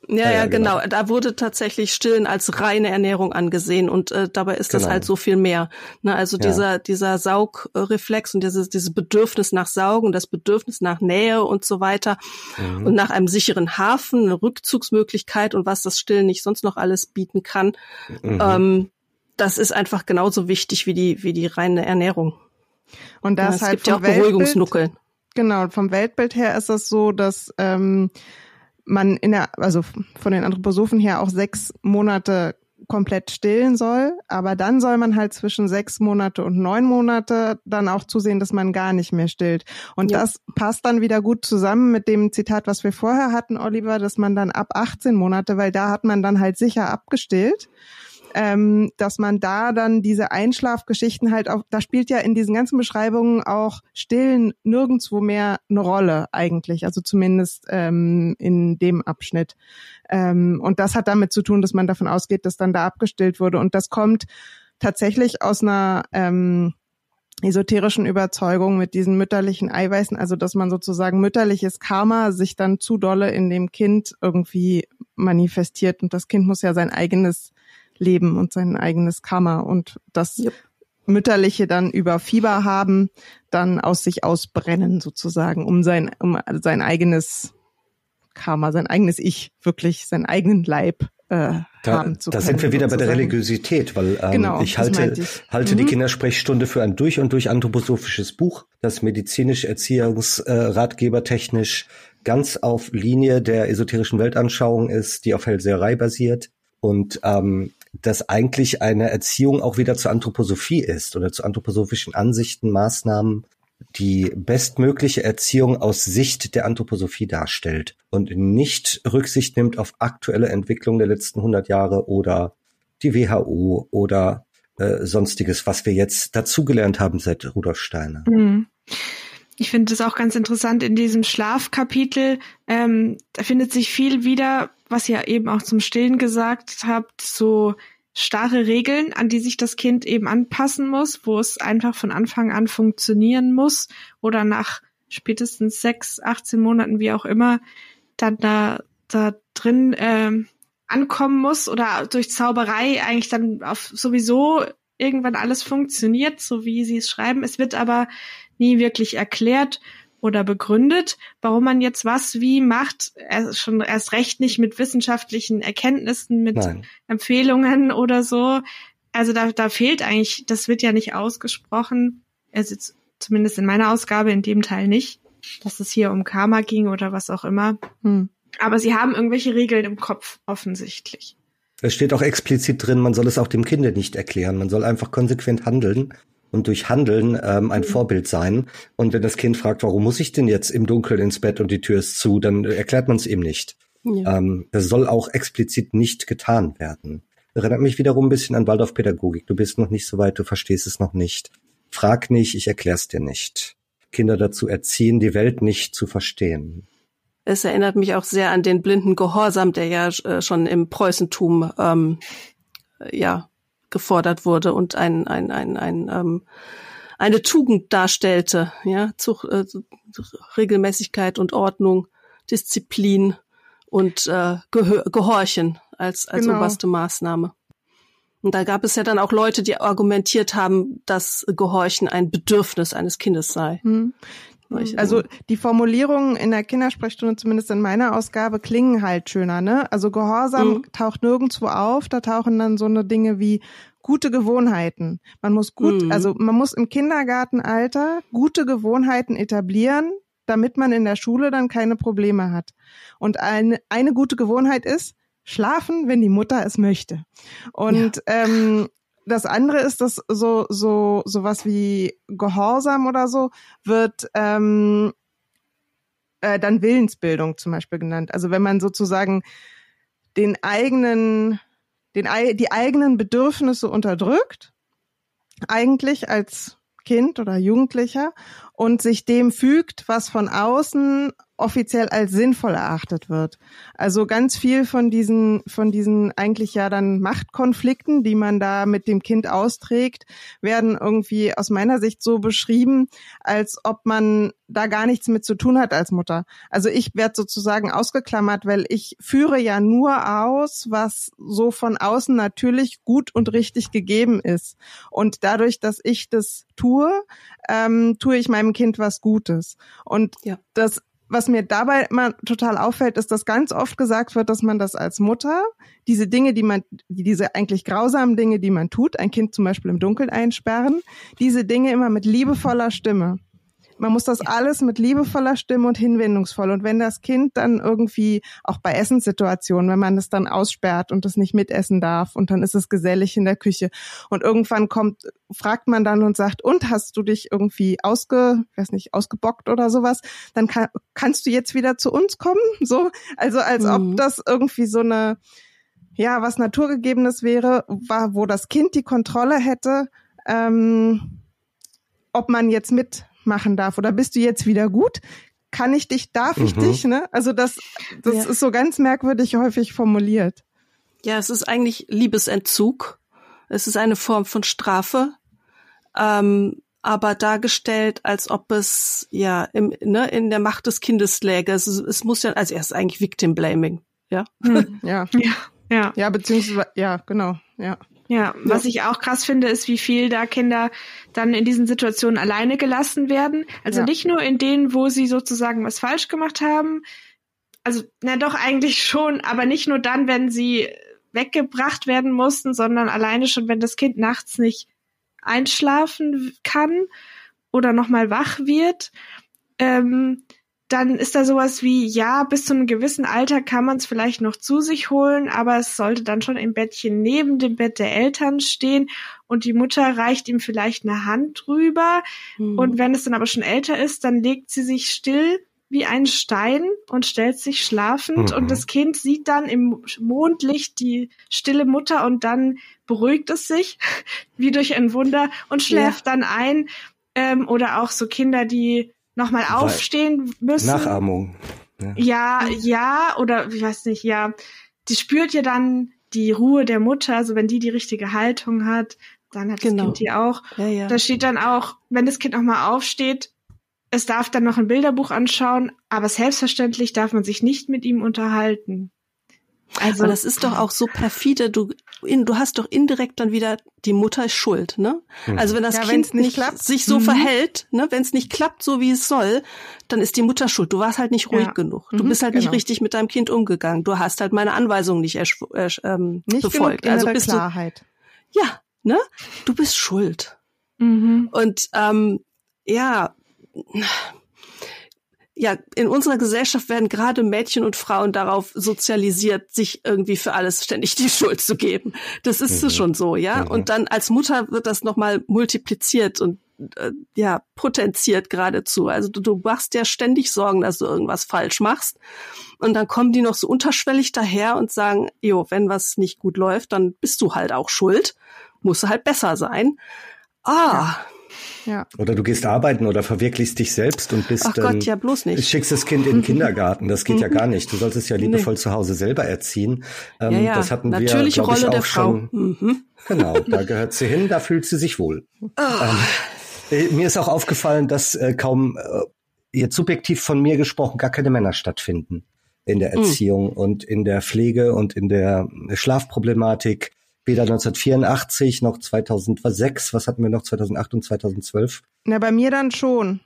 Ja, ja, ja, genau. genau. Da wurde tatsächlich Stillen als reine Ernährung angesehen und äh, dabei ist genau. das halt so viel mehr. Ne, also ja. dieser dieser Saugreflex und dieses dieses Bedürfnis nach Saugen, das Bedürfnis nach Nähe und so weiter mhm. und nach einem sicheren Hafen, eine Rückzugsmöglichkeit und was das Stillen nicht sonst noch alles bieten kann. Mhm. Ähm, das ist einfach genauso wichtig wie die, wie die reine Ernährung. Und das ja, halt gibt ja auch Weltbild, Beruhigungsnuckeln. Genau, vom Weltbild her ist das so, dass ähm, man in der, also von den Anthroposophen her auch sechs Monate komplett stillen soll, aber dann soll man halt zwischen sechs Monate und neun Monate dann auch zusehen, dass man gar nicht mehr stillt. Und ja. das passt dann wieder gut zusammen mit dem Zitat, was wir vorher hatten, Oliver, dass man dann ab 18 Monate, weil da hat man dann halt sicher abgestillt ähm, dass man da dann diese Einschlafgeschichten halt auch, da spielt ja in diesen ganzen Beschreibungen auch Stillen nirgendwo mehr eine Rolle eigentlich, also zumindest ähm, in dem Abschnitt. Ähm, und das hat damit zu tun, dass man davon ausgeht, dass dann da abgestillt wurde. Und das kommt tatsächlich aus einer ähm, esoterischen Überzeugung mit diesen mütterlichen Eiweißen, also dass man sozusagen mütterliches Karma sich dann zu dolle in dem Kind irgendwie manifestiert und das Kind muss ja sein eigenes Leben und sein eigenes Karma und das yep. mütterliche dann über Fieber haben, dann aus sich ausbrennen sozusagen, um sein um sein eigenes Karma, sein eigenes Ich, wirklich seinen eigenen Leib äh, da, haben zu Da sind wir wieder bei der Religiosität, weil ähm, genau, ich halte, ich. halte mhm. die Kindersprechstunde für ein durch und durch anthroposophisches Buch, das medizinisch, erziehungsratgeber technisch ganz auf Linie der esoterischen Weltanschauung ist, die auf Hellseherei basiert und ähm, das eigentlich eine Erziehung auch wieder zur Anthroposophie ist oder zu anthroposophischen Ansichten, Maßnahmen, die bestmögliche Erziehung aus Sicht der Anthroposophie darstellt und nicht Rücksicht nimmt auf aktuelle Entwicklung der letzten 100 Jahre oder die WHO oder äh, sonstiges, was wir jetzt dazugelernt haben seit Rudolf Steiner. Mhm. Ich finde es auch ganz interessant in diesem Schlafkapitel. Ähm, da findet sich viel wieder, was ihr eben auch zum Stillen gesagt habt, so starre Regeln, an die sich das Kind eben anpassen muss, wo es einfach von Anfang an funktionieren muss oder nach spätestens sechs, 18 Monaten, wie auch immer, dann da, da drin äh, ankommen muss oder durch Zauberei eigentlich dann auf sowieso irgendwann alles funktioniert, so wie sie es schreiben. Es wird aber nie wirklich erklärt oder begründet, warum man jetzt was wie macht, schon erst recht nicht mit wissenschaftlichen Erkenntnissen, mit Nein. Empfehlungen oder so. Also da, da fehlt eigentlich, das wird ja nicht ausgesprochen, also zumindest in meiner Ausgabe in dem Teil nicht, dass es hier um Karma ging oder was auch immer. Hm. Aber sie haben irgendwelche Regeln im Kopf, offensichtlich. Es steht auch explizit drin, man soll es auch dem Kinde nicht erklären. Man soll einfach konsequent handeln und durch Handeln ähm, ein mhm. Vorbild sein. Und wenn das Kind fragt, warum muss ich denn jetzt im Dunkeln ins Bett und die Tür ist zu, dann erklärt man es ihm nicht. Ja. Ähm, das soll auch explizit nicht getan werden. Erinnert mich wiederum ein bisschen an Waldorfpädagogik. Du bist noch nicht so weit, du verstehst es noch nicht. Frag nicht, ich erklär's dir nicht. Kinder dazu erziehen, die Welt nicht zu verstehen. Es erinnert mich auch sehr an den blinden Gehorsam, der ja äh, schon im Preußentum ähm, ja gefordert wurde und ein, ein, ein, ein, ähm, eine Tugend darstellte, ja, Zug, äh, Regelmäßigkeit und Ordnung, Disziplin und äh, Gehör, Gehorchen als, als genau. oberste Maßnahme. Und da gab es ja dann auch Leute, die argumentiert haben, dass Gehorchen ein Bedürfnis eines Kindes sei. Hm. Also die Formulierungen in der Kindersprechstunde, zumindest in meiner Ausgabe, klingen halt schöner, ne? Also Gehorsam mhm. taucht nirgendwo auf, da tauchen dann so eine Dinge wie gute Gewohnheiten. Man muss gut, mhm. also man muss im Kindergartenalter gute Gewohnheiten etablieren, damit man in der Schule dann keine Probleme hat. Und eine, eine gute Gewohnheit ist, schlafen, wenn die Mutter es möchte. Und ja. ähm, das andere ist, dass so so sowas wie Gehorsam oder so wird ähm, äh, dann Willensbildung zum Beispiel genannt. Also wenn man sozusagen den eigenen, den die eigenen Bedürfnisse unterdrückt, eigentlich als Kind oder Jugendlicher und sich dem fügt, was von außen offiziell als sinnvoll erachtet wird. Also ganz viel von diesen, von diesen eigentlich ja dann Machtkonflikten, die man da mit dem Kind austrägt, werden irgendwie aus meiner Sicht so beschrieben, als ob man da gar nichts mit zu tun hat als Mutter. Also ich werde sozusagen ausgeklammert, weil ich führe ja nur aus, was so von außen natürlich gut und richtig gegeben ist. Und dadurch, dass ich das tue, ähm, tue ich meinem Kind was Gutes. Und ja. das was mir dabei immer total auffällt, ist, dass ganz oft gesagt wird, dass man das als Mutter, diese Dinge, die man, diese eigentlich grausamen Dinge, die man tut, ein Kind zum Beispiel im Dunkeln einsperren, diese Dinge immer mit liebevoller Stimme man muss das alles mit liebevoller Stimme und hinwendungsvoll. Und wenn das Kind dann irgendwie, auch bei Essenssituationen, wenn man das dann aussperrt und das nicht mitessen darf und dann ist es gesellig in der Küche und irgendwann kommt, fragt man dann und sagt, und hast du dich irgendwie ausge, weiß nicht, ausgebockt oder sowas, dann kann, kannst du jetzt wieder zu uns kommen? So, also als mhm. ob das irgendwie so eine, ja, was Naturgegebenes wäre, war, wo das Kind die Kontrolle hätte, ähm, ob man jetzt mitmachen darf oder bist du jetzt wieder gut? Kann ich dich, darf ich mhm. dich? Ne? Also das, das ja. ist so ganz merkwürdig häufig formuliert. Ja, es ist eigentlich Liebesentzug. Es ist eine Form von Strafe, ähm, aber dargestellt, als ob es ja im, ne, in der Macht des Kindes läge. Es, es muss ja, also er ist eigentlich Victim Blaming, ja. Hm, ja. ja. Ja. Ja, beziehungsweise, ja, genau, ja. Ja, was ich auch krass finde, ist, wie viel da Kinder dann in diesen Situationen alleine gelassen werden. Also ja. nicht nur in denen, wo sie sozusagen was falsch gemacht haben. Also, na doch, eigentlich schon, aber nicht nur dann, wenn sie weggebracht werden mussten, sondern alleine schon, wenn das Kind nachts nicht einschlafen kann oder nochmal wach wird. Ähm, dann ist da sowas wie, ja, bis zu einem gewissen Alter kann man es vielleicht noch zu sich holen, aber es sollte dann schon im Bettchen neben dem Bett der Eltern stehen und die Mutter reicht ihm vielleicht eine Hand drüber. Mhm. Und wenn es dann aber schon älter ist, dann legt sie sich still wie ein Stein und stellt sich schlafend mhm. und das Kind sieht dann im Mondlicht die stille Mutter und dann beruhigt es sich wie durch ein Wunder und schläft ja. dann ein. Ähm, oder auch so Kinder, die nochmal aufstehen müssen. Nachahmung. Ja. ja, ja, oder ich weiß nicht, ja. Die spürt ja dann die Ruhe der Mutter, also wenn die die richtige Haltung hat, dann hat genau. das Kind die auch. Ja, ja. Da steht dann auch, wenn das Kind nochmal aufsteht, es darf dann noch ein Bilderbuch anschauen, aber selbstverständlich darf man sich nicht mit ihm unterhalten. Also aber das ist doch auch so perfide. Du, in, du hast doch indirekt dann wieder die Mutter ist schuld, ne? Mhm. Also wenn das ja, Kind nicht, klappt. sich so mhm. verhält, ne, wenn es nicht klappt, so wie es soll, dann ist die Mutter schuld. Du warst halt nicht ruhig ja. genug. Du mhm, bist halt genau. nicht richtig mit deinem Kind umgegangen. Du hast halt meine Anweisungen nicht, äh, ähm, nicht befolgt. also bist Klarheit. du ja, ne? Du bist schuld. Mhm. Und ähm, ja, ja, in unserer Gesellschaft werden gerade Mädchen und Frauen darauf sozialisiert, sich irgendwie für alles ständig die Schuld zu geben. Das ist mhm. schon so, ja. Mhm. Und dann als Mutter wird das nochmal multipliziert und äh, ja, potenziert geradezu. Also du, du machst ja ständig Sorgen, dass du irgendwas falsch machst. Und dann kommen die noch so unterschwellig daher und sagen, jo, wenn was nicht gut läuft, dann bist du halt auch schuld. Musst du halt besser sein. Ah, ja. Ja. Oder du gehst arbeiten oder verwirklichst dich selbst und bist Ach Gott, ähm, ja, bloß nicht. schickst das Kind in den Kindergarten. Das geht ja gar nicht. Du solltest es ja liebevoll nee. zu Hause selber erziehen. Ähm, ja, ja. Das hatten Natürliche wir, glaube ich, auch der schon. Mhm. Genau, da gehört sie hin, da fühlt sie sich wohl. Oh. Ähm, äh, mir ist auch aufgefallen, dass äh, kaum äh, jetzt subjektiv von mir gesprochen gar keine Männer stattfinden in der mhm. Erziehung mhm. und in der Pflege und in der Schlafproblematik weder 1984 noch 2006. Was hatten wir noch 2008 und 2012? Na, bei mir dann schon.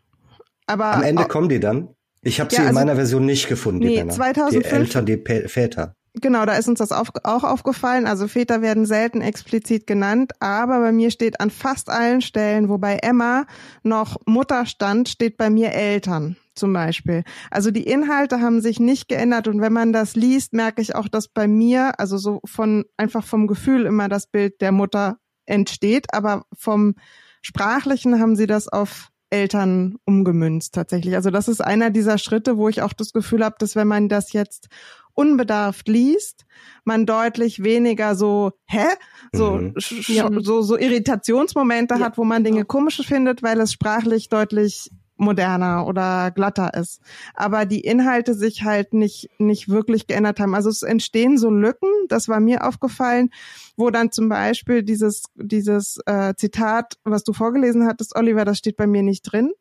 Aber am Ende kommen die dann. Ich habe ja, sie in also, meiner Version nicht gefunden, die nee, Männer. 2005, die Eltern, die P Väter. Genau, da ist uns das auf, auch aufgefallen. Also Väter werden selten explizit genannt, aber bei mir steht an fast allen Stellen, wobei Emma noch Mutter stand, steht bei mir Eltern zum Beispiel. Also die Inhalte haben sich nicht geändert und wenn man das liest, merke ich auch, dass bei mir, also so von einfach vom Gefühl immer das Bild der Mutter entsteht, aber vom sprachlichen haben sie das auf Eltern umgemünzt tatsächlich. Also das ist einer dieser Schritte, wo ich auch das Gefühl habe, dass wenn man das jetzt unbedarft liest, man deutlich weniger so, hä? So, mhm. so, so Irritationsmomente ja, hat, wo man Dinge komisch findet, weil es sprachlich deutlich moderner oder glatter ist. Aber die Inhalte sich halt nicht, nicht wirklich geändert haben. Also es entstehen so Lücken, das war mir aufgefallen, wo dann zum Beispiel dieses, dieses äh, Zitat, was du vorgelesen hattest, Oliver, das steht bei mir nicht drin.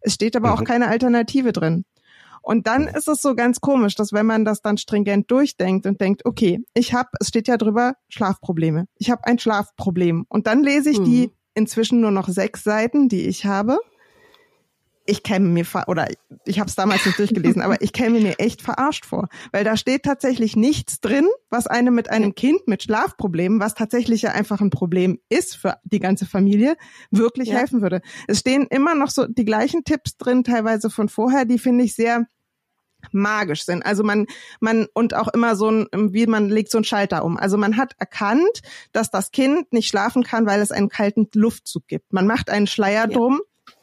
Es steht aber mhm. auch keine Alternative drin. Und dann ist es so ganz komisch, dass wenn man das dann stringent durchdenkt und denkt, okay, ich habe, es steht ja drüber, Schlafprobleme. Ich habe ein Schlafproblem. Und dann lese ich mhm. die inzwischen nur noch sechs Seiten, die ich habe. Ich käme mir, oder ich habe es damals nicht durchgelesen, aber ich käme mir echt verarscht vor, weil da steht tatsächlich nichts drin, was einem mit einem Kind mit Schlafproblemen, was tatsächlich ja einfach ein Problem ist für die ganze Familie, wirklich ja. helfen würde. Es stehen immer noch so die gleichen Tipps drin, teilweise von vorher, die finde ich sehr magisch sind. Also man, man, und auch immer so ein, wie man legt so einen Schalter um. Also man hat erkannt, dass das Kind nicht schlafen kann, weil es einen kalten Luftzug gibt. Man macht einen Schleier ja. drum,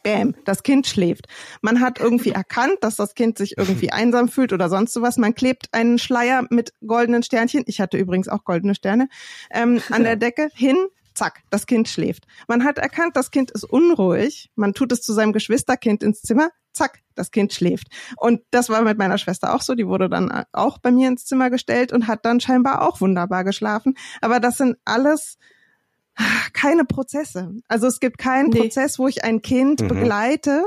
Bäm, das Kind schläft. Man hat irgendwie erkannt, dass das Kind sich irgendwie einsam fühlt oder sonst sowas. Man klebt einen Schleier mit goldenen Sternchen, ich hatte übrigens auch goldene Sterne, ähm, an der Decke hin, zack, das Kind schläft. Man hat erkannt, das Kind ist unruhig, man tut es zu seinem Geschwisterkind ins Zimmer, zack, das Kind schläft. Und das war mit meiner Schwester auch so, die wurde dann auch bei mir ins Zimmer gestellt und hat dann scheinbar auch wunderbar geschlafen. Aber das sind alles keine Prozesse. Also es gibt keinen nee. Prozess, wo ich ein Kind mhm. begleite,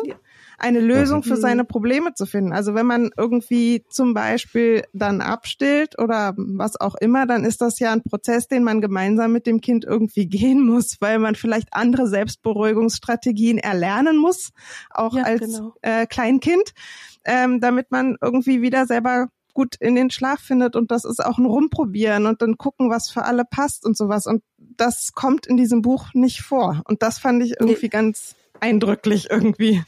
eine Lösung für mhm. seine Probleme zu finden. Also wenn man irgendwie zum Beispiel dann abstillt oder was auch immer, dann ist das ja ein Prozess, den man gemeinsam mit dem Kind irgendwie gehen muss, weil man vielleicht andere Selbstberuhigungsstrategien erlernen muss, auch ja, als genau. äh, Kleinkind, ähm, damit man irgendwie wieder selber gut in den Schlaf findet und das ist auch ein Rumprobieren und dann gucken, was für alle passt und sowas. Und das kommt in diesem Buch nicht vor. Und das fand ich irgendwie nee. ganz eindrücklich irgendwie.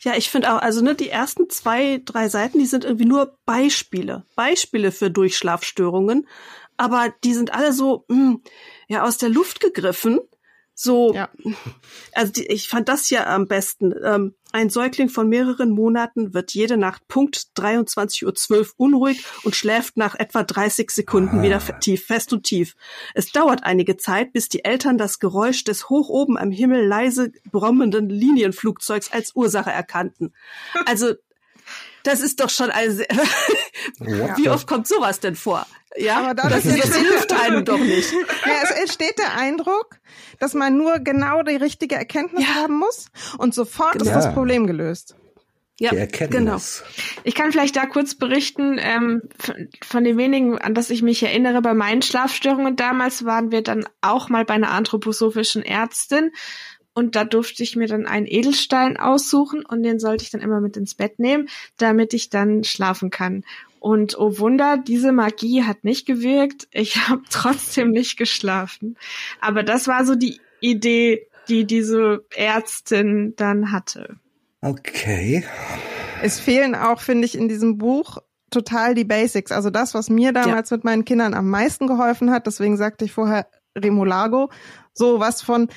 Ja, ich finde auch, also ne, die ersten zwei, drei Seiten, die sind irgendwie nur Beispiele, Beispiele für Durchschlafstörungen, aber die sind alle so mh, hm, ja aus der Luft gegriffen so, ja. also die, ich fand das ja am besten. Ähm, ein Säugling von mehreren Monaten wird jede Nacht Punkt 23.12 Uhr unruhig und schläft nach etwa 30 Sekunden ah. wieder tief, fest und tief. Es dauert einige Zeit, bis die Eltern das Geräusch des hoch oben am Himmel leise brummenden Linienflugzeugs als Ursache erkannten. Also das ist doch schon eine. Wie oft kommt sowas denn vor? Ja, aber das, das, das hilft einem doch nicht. Ja, es entsteht der Eindruck, dass man nur genau die richtige Erkenntnis ja. haben muss und sofort genau. ist das Problem gelöst. Ja, genau. Ich kann vielleicht da kurz berichten, ähm, von den wenigen, an das ich mich erinnere, bei meinen Schlafstörungen damals waren wir dann auch mal bei einer anthroposophischen Ärztin und da durfte ich mir dann einen Edelstein aussuchen und den sollte ich dann immer mit ins Bett nehmen, damit ich dann schlafen kann. Und oh Wunder, diese Magie hat nicht gewirkt. Ich habe trotzdem nicht geschlafen. Aber das war so die Idee, die diese Ärztin dann hatte. Okay. Es fehlen auch, finde ich, in diesem Buch total die Basics. Also das, was mir damals ja. mit meinen Kindern am meisten geholfen hat. Deswegen sagte ich vorher Remolago. So was von,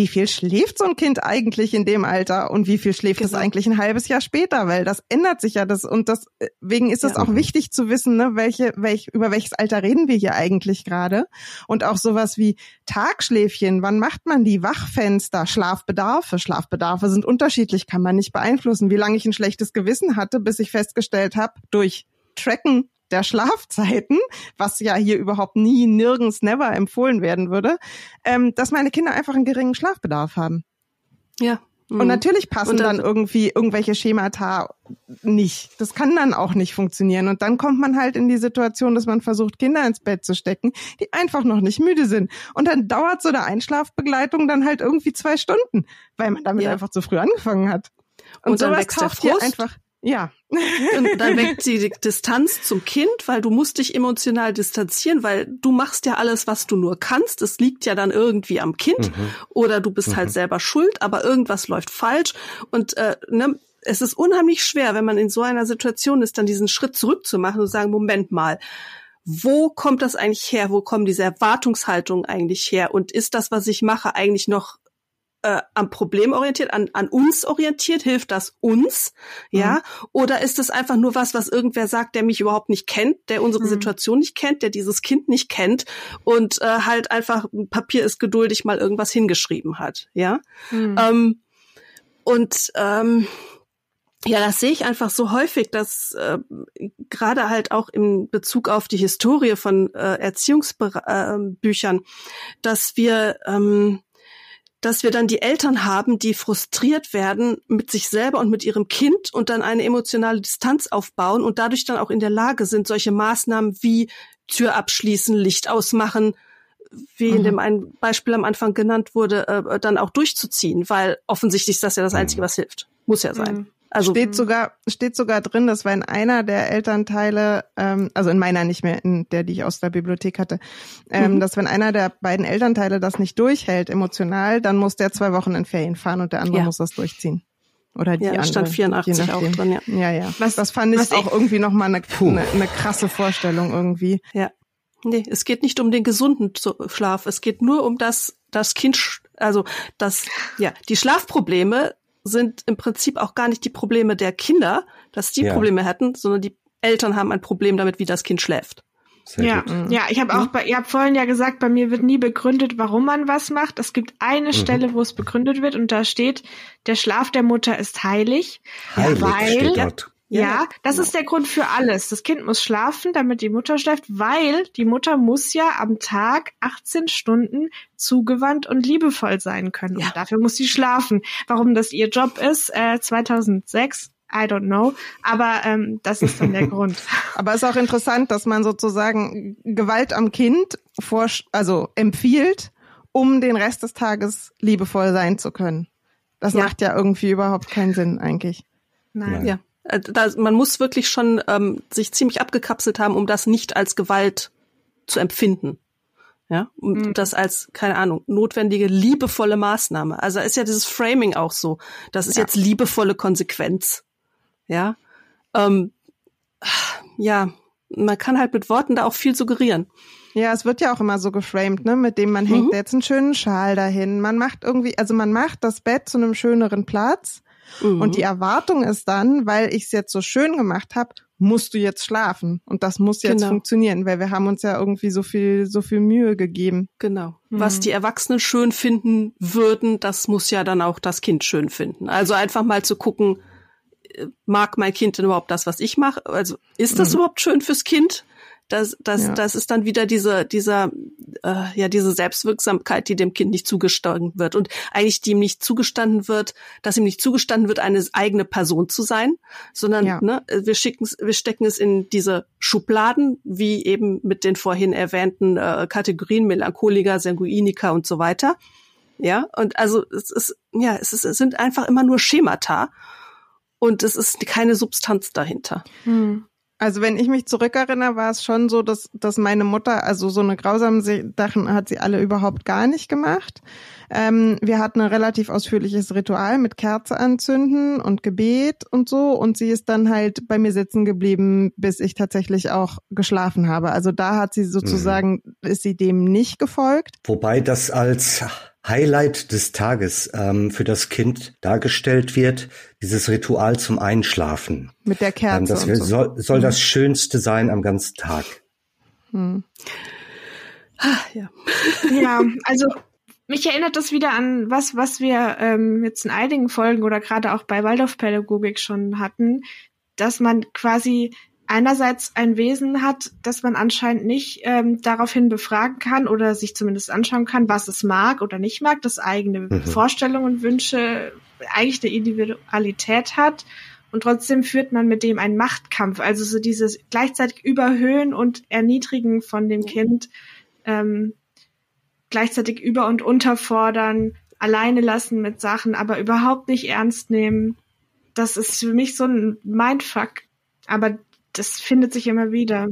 wie viel schläft so ein Kind eigentlich in dem Alter und wie viel schläft genau. es eigentlich ein halbes Jahr später, weil das ändert sich ja das und deswegen ist es ja. auch wichtig zu wissen, ne, welche, welch, über welches Alter reden wir hier eigentlich gerade und auch sowas wie Tagschläfchen, wann macht man die Wachfenster, Schlafbedarfe, Schlafbedarfe sind unterschiedlich, kann man nicht beeinflussen, wie lange ich ein schlechtes Gewissen hatte, bis ich festgestellt habe durch Tracken der Schlafzeiten, was ja hier überhaupt nie, nirgends, never empfohlen werden würde, ähm, dass meine Kinder einfach einen geringen Schlafbedarf haben. Ja. Und mhm. natürlich passen und dann, dann irgendwie irgendwelche Schemata nicht. Das kann dann auch nicht funktionieren. Und dann kommt man halt in die Situation, dass man versucht, Kinder ins Bett zu stecken, die einfach noch nicht müde sind. Und dann dauert so eine Einschlafbegleitung dann halt irgendwie zwei Stunden, weil man damit ja. einfach zu früh angefangen hat. Und, und dann wächst der Frust. einfach ja. Und dann weckt die Distanz zum Kind, weil du musst dich emotional distanzieren, weil du machst ja alles, was du nur kannst. Es liegt ja dann irgendwie am Kind mhm. oder du bist halt mhm. halt selber schuld, aber irgendwas läuft falsch. Und äh, ne, es ist unheimlich schwer, wenn man in so einer Situation ist, dann diesen Schritt zurückzumachen und sagen, Moment mal, wo kommt das eigentlich her? Wo kommen diese Erwartungshaltungen eigentlich her? Und ist das, was ich mache, eigentlich noch äh, am Problem orientiert, an, an uns orientiert? Hilft das uns? Ja? Mhm. Oder ist es einfach nur was, was irgendwer sagt, der mich überhaupt nicht kennt, der unsere mhm. Situation nicht kennt, der dieses Kind nicht kennt und äh, halt einfach Papier ist geduldig mal irgendwas hingeschrieben hat? Ja? Mhm. Ähm, und ähm, ja, das sehe ich einfach so häufig, dass äh, gerade halt auch in Bezug auf die Historie von äh, Erziehungsbüchern, äh, dass wir ähm, dass wir dann die Eltern haben, die frustriert werden mit sich selber und mit ihrem Kind und dann eine emotionale Distanz aufbauen und dadurch dann auch in der Lage sind, solche Maßnahmen wie Tür abschließen, Licht ausmachen, wie mhm. in dem einen Beispiel am Anfang genannt wurde, äh, dann auch durchzuziehen, weil offensichtlich ist das ja das Einzige, was hilft. Muss ja sein. Mhm. Also steht sogar steht sogar drin, dass wenn einer der Elternteile, ähm, also in meiner nicht mehr, in der die ich aus der Bibliothek hatte, ähm, mhm. dass wenn einer der beiden Elternteile das nicht durchhält emotional, dann muss der zwei Wochen in Ferien fahren und der andere ja. muss das durchziehen. Oder die ja, andere. stand 84 auch drin, ja. Ja, ja. Was, das fand ich auch ich, irgendwie nochmal eine, eine, eine krasse Vorstellung irgendwie. Ja. Nee, es geht nicht um den gesunden Schlaf. Es geht nur um das, das Kind, also das, ja, die Schlafprobleme sind im Prinzip auch gar nicht die Probleme der Kinder, dass die ja. Probleme hätten, sondern die Eltern haben ein Problem damit, wie das Kind schläft. Sehr ja, gut. ja, ich habe auch bei, ihr habt vorhin ja gesagt, bei mir wird nie begründet, warum man was macht. Es gibt eine mhm. Stelle, wo es begründet wird und da steht, der Schlaf der Mutter ist heilig, heilig weil ja, ja, das ja. ist der Grund für alles. Das Kind muss schlafen, damit die Mutter schläft, weil die Mutter muss ja am Tag 18 Stunden zugewandt und liebevoll sein können. Ja. Und dafür muss sie schlafen. Warum das ihr Job ist, äh, 2006 I don't know, aber ähm, das ist dann der Grund. Aber es ist auch interessant, dass man sozusagen Gewalt am Kind vor, also empfiehlt, um den Rest des Tages liebevoll sein zu können. Das ja. macht ja irgendwie überhaupt keinen Sinn eigentlich. Nein. Ja. Äh, da, man muss wirklich schon ähm, sich ziemlich abgekapselt haben, um das nicht als Gewalt zu empfinden. Ja, und mhm. das als, keine Ahnung, notwendige, liebevolle Maßnahme. Also ist ja dieses Framing auch so. Das ist ja. jetzt liebevolle Konsequenz. Ja. Ähm, ja, man kann halt mit Worten da auch viel suggerieren. Ja, es wird ja auch immer so geframed, ne, mit dem man mhm. hängt jetzt einen schönen Schal dahin. Man macht irgendwie, also man macht das Bett zu einem schöneren Platz Mhm. Und die Erwartung ist dann, weil ich es jetzt so schön gemacht habe, musst du jetzt schlafen. Und das muss jetzt genau. funktionieren, weil wir haben uns ja irgendwie so viel, so viel Mühe gegeben. Genau. Mhm. Was die Erwachsenen schön finden würden, das muss ja dann auch das Kind schön finden. Also einfach mal zu gucken, äh, mag mein Kind denn überhaupt das, was ich mache? Also ist das mhm. überhaupt schön fürs Kind? Das, das, ja. das ist dann wieder diese, dieser, äh, ja, diese Selbstwirksamkeit, die dem Kind nicht zugestanden wird und eigentlich dem nicht zugestanden wird, dass ihm nicht zugestanden wird, eine eigene Person zu sein, sondern ja. ne, wir schicken, wir stecken es in diese Schubladen, wie eben mit den vorhin erwähnten äh, Kategorien Melancholiker, Sanguiniker und so weiter. Ja, und also es ist, ja, es, ist, es sind einfach immer nur Schemata und es ist keine Substanz dahinter. Hm. Also wenn ich mich zurückerinnere, war es schon so, dass, dass meine Mutter, also so eine grausame Sachen hat sie alle überhaupt gar nicht gemacht. Ähm, wir hatten ein relativ ausführliches Ritual mit Kerze anzünden und Gebet und so. Und sie ist dann halt bei mir sitzen geblieben, bis ich tatsächlich auch geschlafen habe. Also da hat sie sozusagen, mhm. ist sie dem nicht gefolgt. Wobei das als Highlight des Tages ähm, für das Kind dargestellt wird, dieses Ritual zum Einschlafen. Mit der Kerze. Ähm, das so. soll, soll mhm. das Schönste sein am ganzen Tag. Hm. Ah, ja. ja, also mich erinnert das wieder an was, was wir ähm, jetzt in einigen Folgen oder gerade auch bei Waldorfpädagogik schon hatten, dass man quasi einerseits ein Wesen hat, das man anscheinend nicht ähm, daraufhin befragen kann oder sich zumindest anschauen kann, was es mag oder nicht mag, das eigene mhm. Vorstellungen, Wünsche, eigentlich eine Individualität hat und trotzdem führt man mit dem einen Machtkampf. Also so dieses gleichzeitig Überhöhen und Erniedrigen von dem Kind, ähm, gleichzeitig über- und unterfordern, alleine lassen mit Sachen, aber überhaupt nicht ernst nehmen. Das ist für mich so ein Mindfuck. Aber das findet sich immer wieder.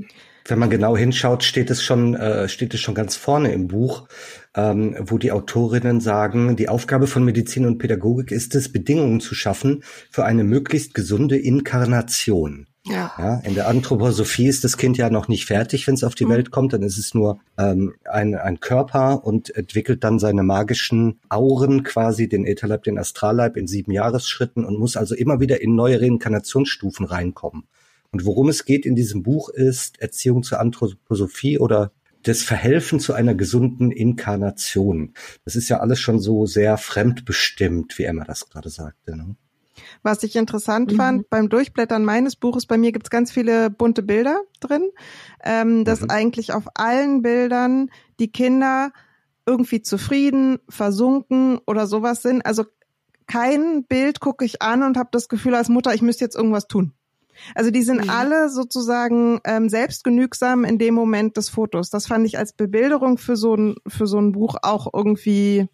Wenn man genau hinschaut, steht es schon, äh, steht es schon ganz vorne im Buch, ähm, wo die Autorinnen sagen, die Aufgabe von Medizin und Pädagogik ist es, Bedingungen zu schaffen für eine möglichst gesunde Inkarnation. Ja. ja. In der Anthroposophie ist das Kind ja noch nicht fertig, wenn es auf die mhm. Welt kommt. Dann ist es nur ähm, ein, ein Körper und entwickelt dann seine magischen Auren, quasi den Ätherleib, den Astralleib in sieben Jahresschritten und muss also immer wieder in neue Reinkarnationsstufen reinkommen. Und worum es geht in diesem Buch ist Erziehung zur Anthroposophie oder das Verhelfen zu einer gesunden Inkarnation. Das ist ja alles schon so sehr fremdbestimmt, wie Emma das gerade sagte. Ne? Was ich interessant mhm. fand beim Durchblättern meines Buches, bei mir gibt's ganz viele bunte Bilder drin, ähm, dass mhm. eigentlich auf allen Bildern die Kinder irgendwie zufrieden, versunken oder sowas sind. Also kein Bild gucke ich an und habe das Gefühl als Mutter, ich müsste jetzt irgendwas tun. Also die sind mhm. alle sozusagen ähm, selbstgenügsam in dem Moment des Fotos. Das fand ich als Bebilderung für so ein für so ein Buch auch irgendwie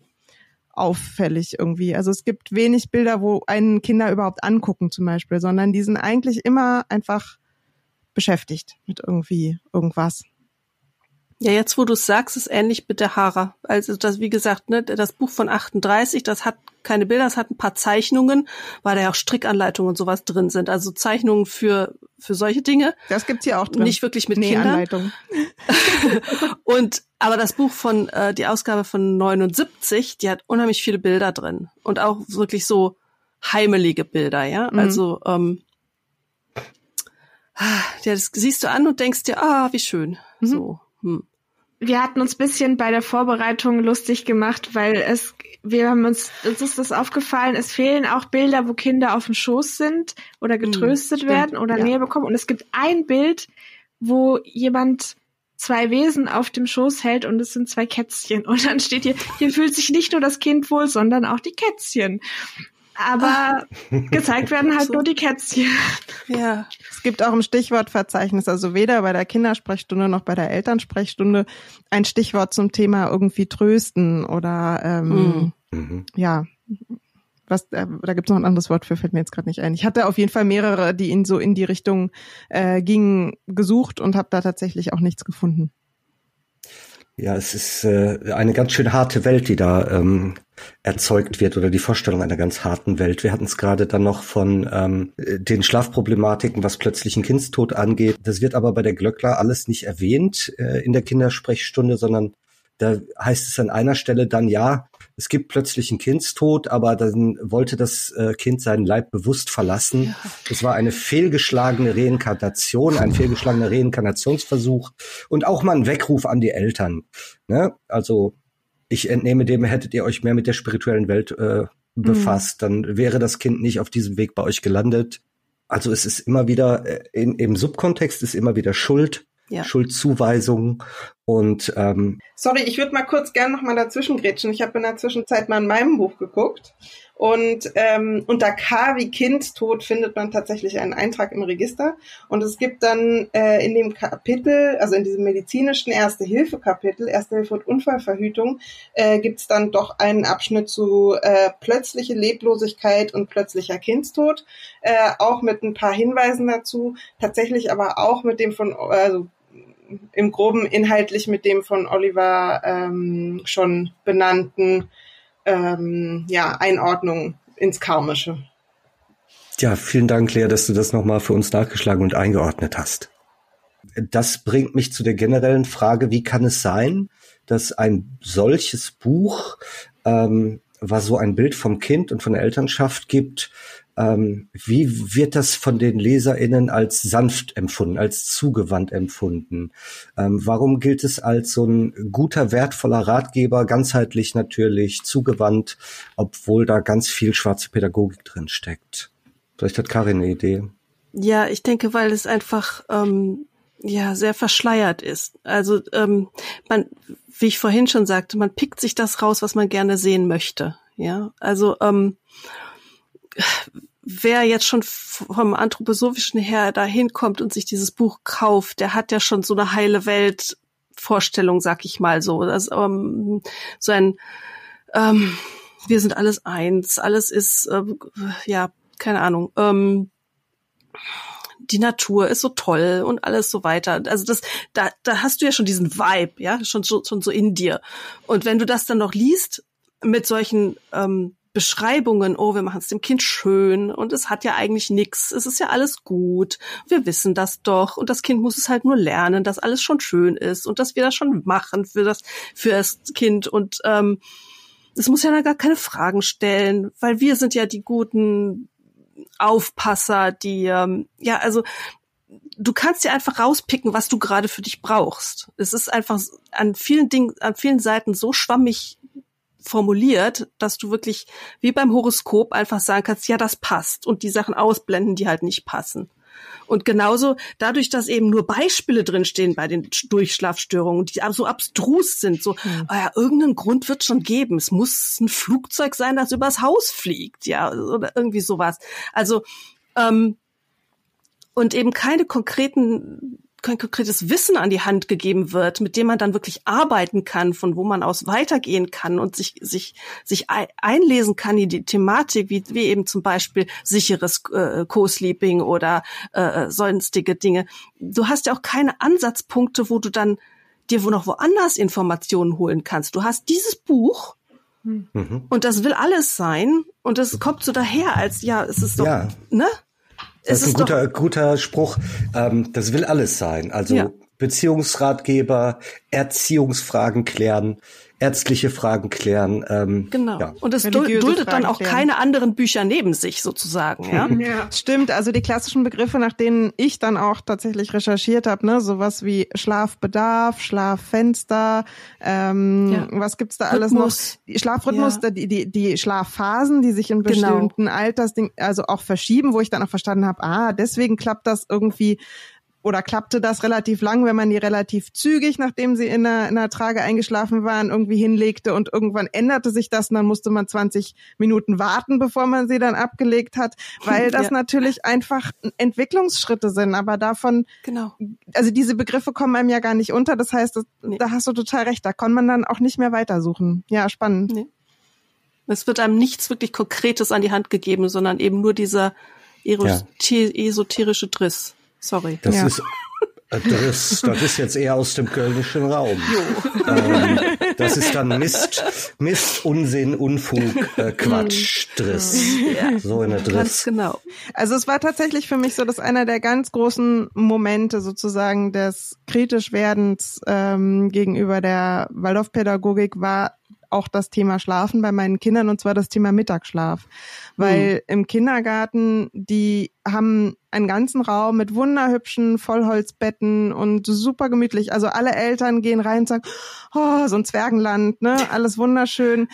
auffällig irgendwie. Also es gibt wenig Bilder, wo einen Kinder überhaupt angucken zum Beispiel, sondern die sind eigentlich immer einfach beschäftigt mit irgendwie irgendwas. Ja, jetzt wo du es sagst, ist ähnlich mit der Hara. Also das, wie gesagt, ne, das Buch von 38, das hat keine Bilder, es hat ein paar Zeichnungen, weil da ja auch Strickanleitungen und sowas drin sind. Also Zeichnungen für für solche Dinge. Das gibt's hier auch drin. Nicht wirklich mit nee, Kindern. Anleitung. und aber das Buch von äh, die Ausgabe von 79, die hat unheimlich viele Bilder drin und auch wirklich so heimelige Bilder, ja. Mhm. Also ähm, ja, das siehst du an und denkst dir, ah, wie schön. Mhm. So. Wir hatten uns bisschen bei der Vorbereitung lustig gemacht, weil es, wir haben uns, uns ist das aufgefallen, es fehlen auch Bilder, wo Kinder auf dem Schoß sind oder hm, getröstet mhm, werden oder ja. Nähe bekommen. Und es gibt ein Bild, wo jemand zwei Wesen auf dem Schoß hält und es sind zwei Kätzchen. Und dann steht hier, hier fühlt sich nicht nur das Kind wohl, sondern auch die Kätzchen. Aber gezeigt werden halt so. nur die Kätzchen. Ja. Es gibt auch im Stichwortverzeichnis, also weder bei der Kindersprechstunde noch bei der Elternsprechstunde, ein Stichwort zum Thema irgendwie trösten oder ähm, mhm. ja. Was, äh, da gibt es noch ein anderes Wort für, fällt mir jetzt gerade nicht ein. Ich hatte auf jeden Fall mehrere, die in so in die Richtung äh, gingen, gesucht und habe da tatsächlich auch nichts gefunden. Ja, es ist äh, eine ganz schön harte Welt, die da ähm, erzeugt wird oder die Vorstellung einer ganz harten Welt. Wir hatten es gerade dann noch von ähm, den Schlafproblematiken, was plötzlichen Kindstod angeht. Das wird aber bei der Glöckler alles nicht erwähnt äh, in der Kindersprechstunde, sondern da heißt es an einer Stelle dann ja, es gibt plötzlich einen Kindstod, aber dann wollte das äh, Kind seinen Leib bewusst verlassen. Es war eine fehlgeschlagene Reinkarnation, ein fehlgeschlagener Reinkarnationsversuch und auch mal ein Weckruf an die Eltern. Ne? Also ich entnehme dem, hättet ihr euch mehr mit der spirituellen Welt äh, befasst, mhm. dann wäre das Kind nicht auf diesem Weg bei euch gelandet. Also es ist immer wieder, äh, in, im Subkontext ist immer wieder Schuld ja. Schuldzuweisungen und ähm, Sorry, ich würde mal kurz gern noch mal dazwischen grätschen. Ich habe in der Zwischenzeit mal in meinem Buch geguckt und ähm, unter K wie Kindstod findet man tatsächlich einen Eintrag im Register. Und es gibt dann äh, in dem Kapitel, also in diesem medizinischen Erste-Hilfe-Kapitel, Erste Hilfe und Unfallverhütung, äh, gibt es dann doch einen Abschnitt zu äh, plötzliche Leblosigkeit und plötzlicher Kindstod, äh, auch mit ein paar Hinweisen dazu, tatsächlich aber auch mit dem von also im groben inhaltlich mit dem von Oliver ähm, schon benannten ähm, ja, Einordnung ins Karmische. Ja, vielen Dank, Lea, dass du das nochmal für uns nachgeschlagen und eingeordnet hast. Das bringt mich zu der generellen Frage, wie kann es sein, dass ein solches Buch, ähm, was so ein Bild vom Kind und von der Elternschaft gibt, ähm, wie wird das von den LeserInnen als sanft empfunden, als zugewandt empfunden? Ähm, warum gilt es als so ein guter, wertvoller Ratgeber, ganzheitlich natürlich, zugewandt, obwohl da ganz viel schwarze Pädagogik drin steckt? Vielleicht hat Karin eine Idee. Ja, ich denke, weil es einfach ähm, ja sehr verschleiert ist. Also ähm, man, wie ich vorhin schon sagte, man pickt sich das raus, was man gerne sehen möchte. Ja, also ähm, wer jetzt schon vom anthroposophischen her dahin kommt und sich dieses Buch kauft, der hat ja schon so eine heile Welt Vorstellung, sag ich mal so. Das, ähm, so ein ähm, wir sind alles eins, alles ist äh, ja keine Ahnung. Ähm, die Natur ist so toll und alles so weiter. Also das, da, da hast du ja schon diesen Vibe, ja, schon so, schon so in dir. Und wenn du das dann noch liest mit solchen ähm, Beschreibungen, oh, wir machen es dem Kind schön und es hat ja eigentlich nichts, es ist ja alles gut, wir wissen das doch und das Kind muss es halt nur lernen, dass alles schon schön ist und dass wir das schon machen für das, für das Kind und ähm, es muss ja gar keine Fragen stellen, weil wir sind ja die guten Aufpasser, die ähm, ja, also du kannst dir einfach rauspicken, was du gerade für dich brauchst. Es ist einfach an vielen Dingen, an vielen Seiten so schwammig formuliert, dass du wirklich wie beim Horoskop einfach sagen kannst, ja, das passt und die Sachen ausblenden, die halt nicht passen. Und genauso dadurch, dass eben nur Beispiele drinstehen bei den Durchschlafstörungen, die so abstrus sind, so, mhm. oh ja, irgendeinen Grund wird schon geben. Es muss ein Flugzeug sein, das übers Haus fliegt, ja, oder irgendwie sowas. Also, ähm, und eben keine konkreten kein konkretes Wissen an die Hand gegeben wird, mit dem man dann wirklich arbeiten kann, von wo man aus weitergehen kann und sich sich sich einlesen kann in die Thematik, wie, wie eben zum Beispiel sicheres äh, Co-Sleeping oder äh, sonstige Dinge. Du hast ja auch keine Ansatzpunkte, wo du dann dir wo noch woanders Informationen holen kannst. Du hast dieses Buch mhm. und das will alles sein und es kommt so daher, als ja, es ist doch, ja. ne? Das ist, ist ein guter, guter Spruch. Ähm, das will alles sein. Also ja. Beziehungsratgeber, Erziehungsfragen klären, ärztliche Fragen klären. Ähm, genau. Ja. Und es duldet Fragen dann auch klären. keine anderen Bücher neben sich sozusagen. Ja? ja, stimmt. Also die klassischen Begriffe, nach denen ich dann auch tatsächlich recherchiert habe, ne, sowas wie Schlafbedarf, Schlaffenster, ähm, ja. was gibt's da alles Rhythmus. noch? Schlafrhythmus, ja. die, die, die Schlafphasen, die sich in genau. bestimmten genau. Altersding, also auch verschieben, wo ich dann auch verstanden habe, ah, deswegen klappt das irgendwie oder klappte das relativ lang, wenn man die relativ zügig, nachdem sie in einer, in einer Trage eingeschlafen waren, irgendwie hinlegte und irgendwann änderte sich das und dann musste man 20 Minuten warten, bevor man sie dann abgelegt hat, weil das ja. natürlich einfach Entwicklungsschritte sind, aber davon, genau. also diese Begriffe kommen einem ja gar nicht unter, das heißt, das, nee. da hast du total recht, da kann man dann auch nicht mehr weitersuchen. Ja, spannend. Nee. Es wird einem nichts wirklich Konkretes an die Hand gegeben, sondern eben nur dieser esoterische Driss. Sorry. Das ja. ist äh, das, das ist jetzt eher aus dem kölnischen Raum. Ähm, das ist dann Mist, Mist, Unsinn, Unfug, äh, Quatsch, Driss. Ja. So in der Driss. Ganz genau. Also es war tatsächlich für mich so, dass einer der ganz großen Momente sozusagen des kritisch werdens ähm, gegenüber der Waldorfpädagogik war auch das Thema Schlafen bei meinen Kindern und zwar das Thema Mittagsschlaf. Weil mhm. im Kindergarten, die haben einen ganzen Raum mit wunderhübschen Vollholzbetten und super gemütlich. Also alle Eltern gehen rein und sagen, oh, so ein Zwergenland, ne? Alles wunderschön.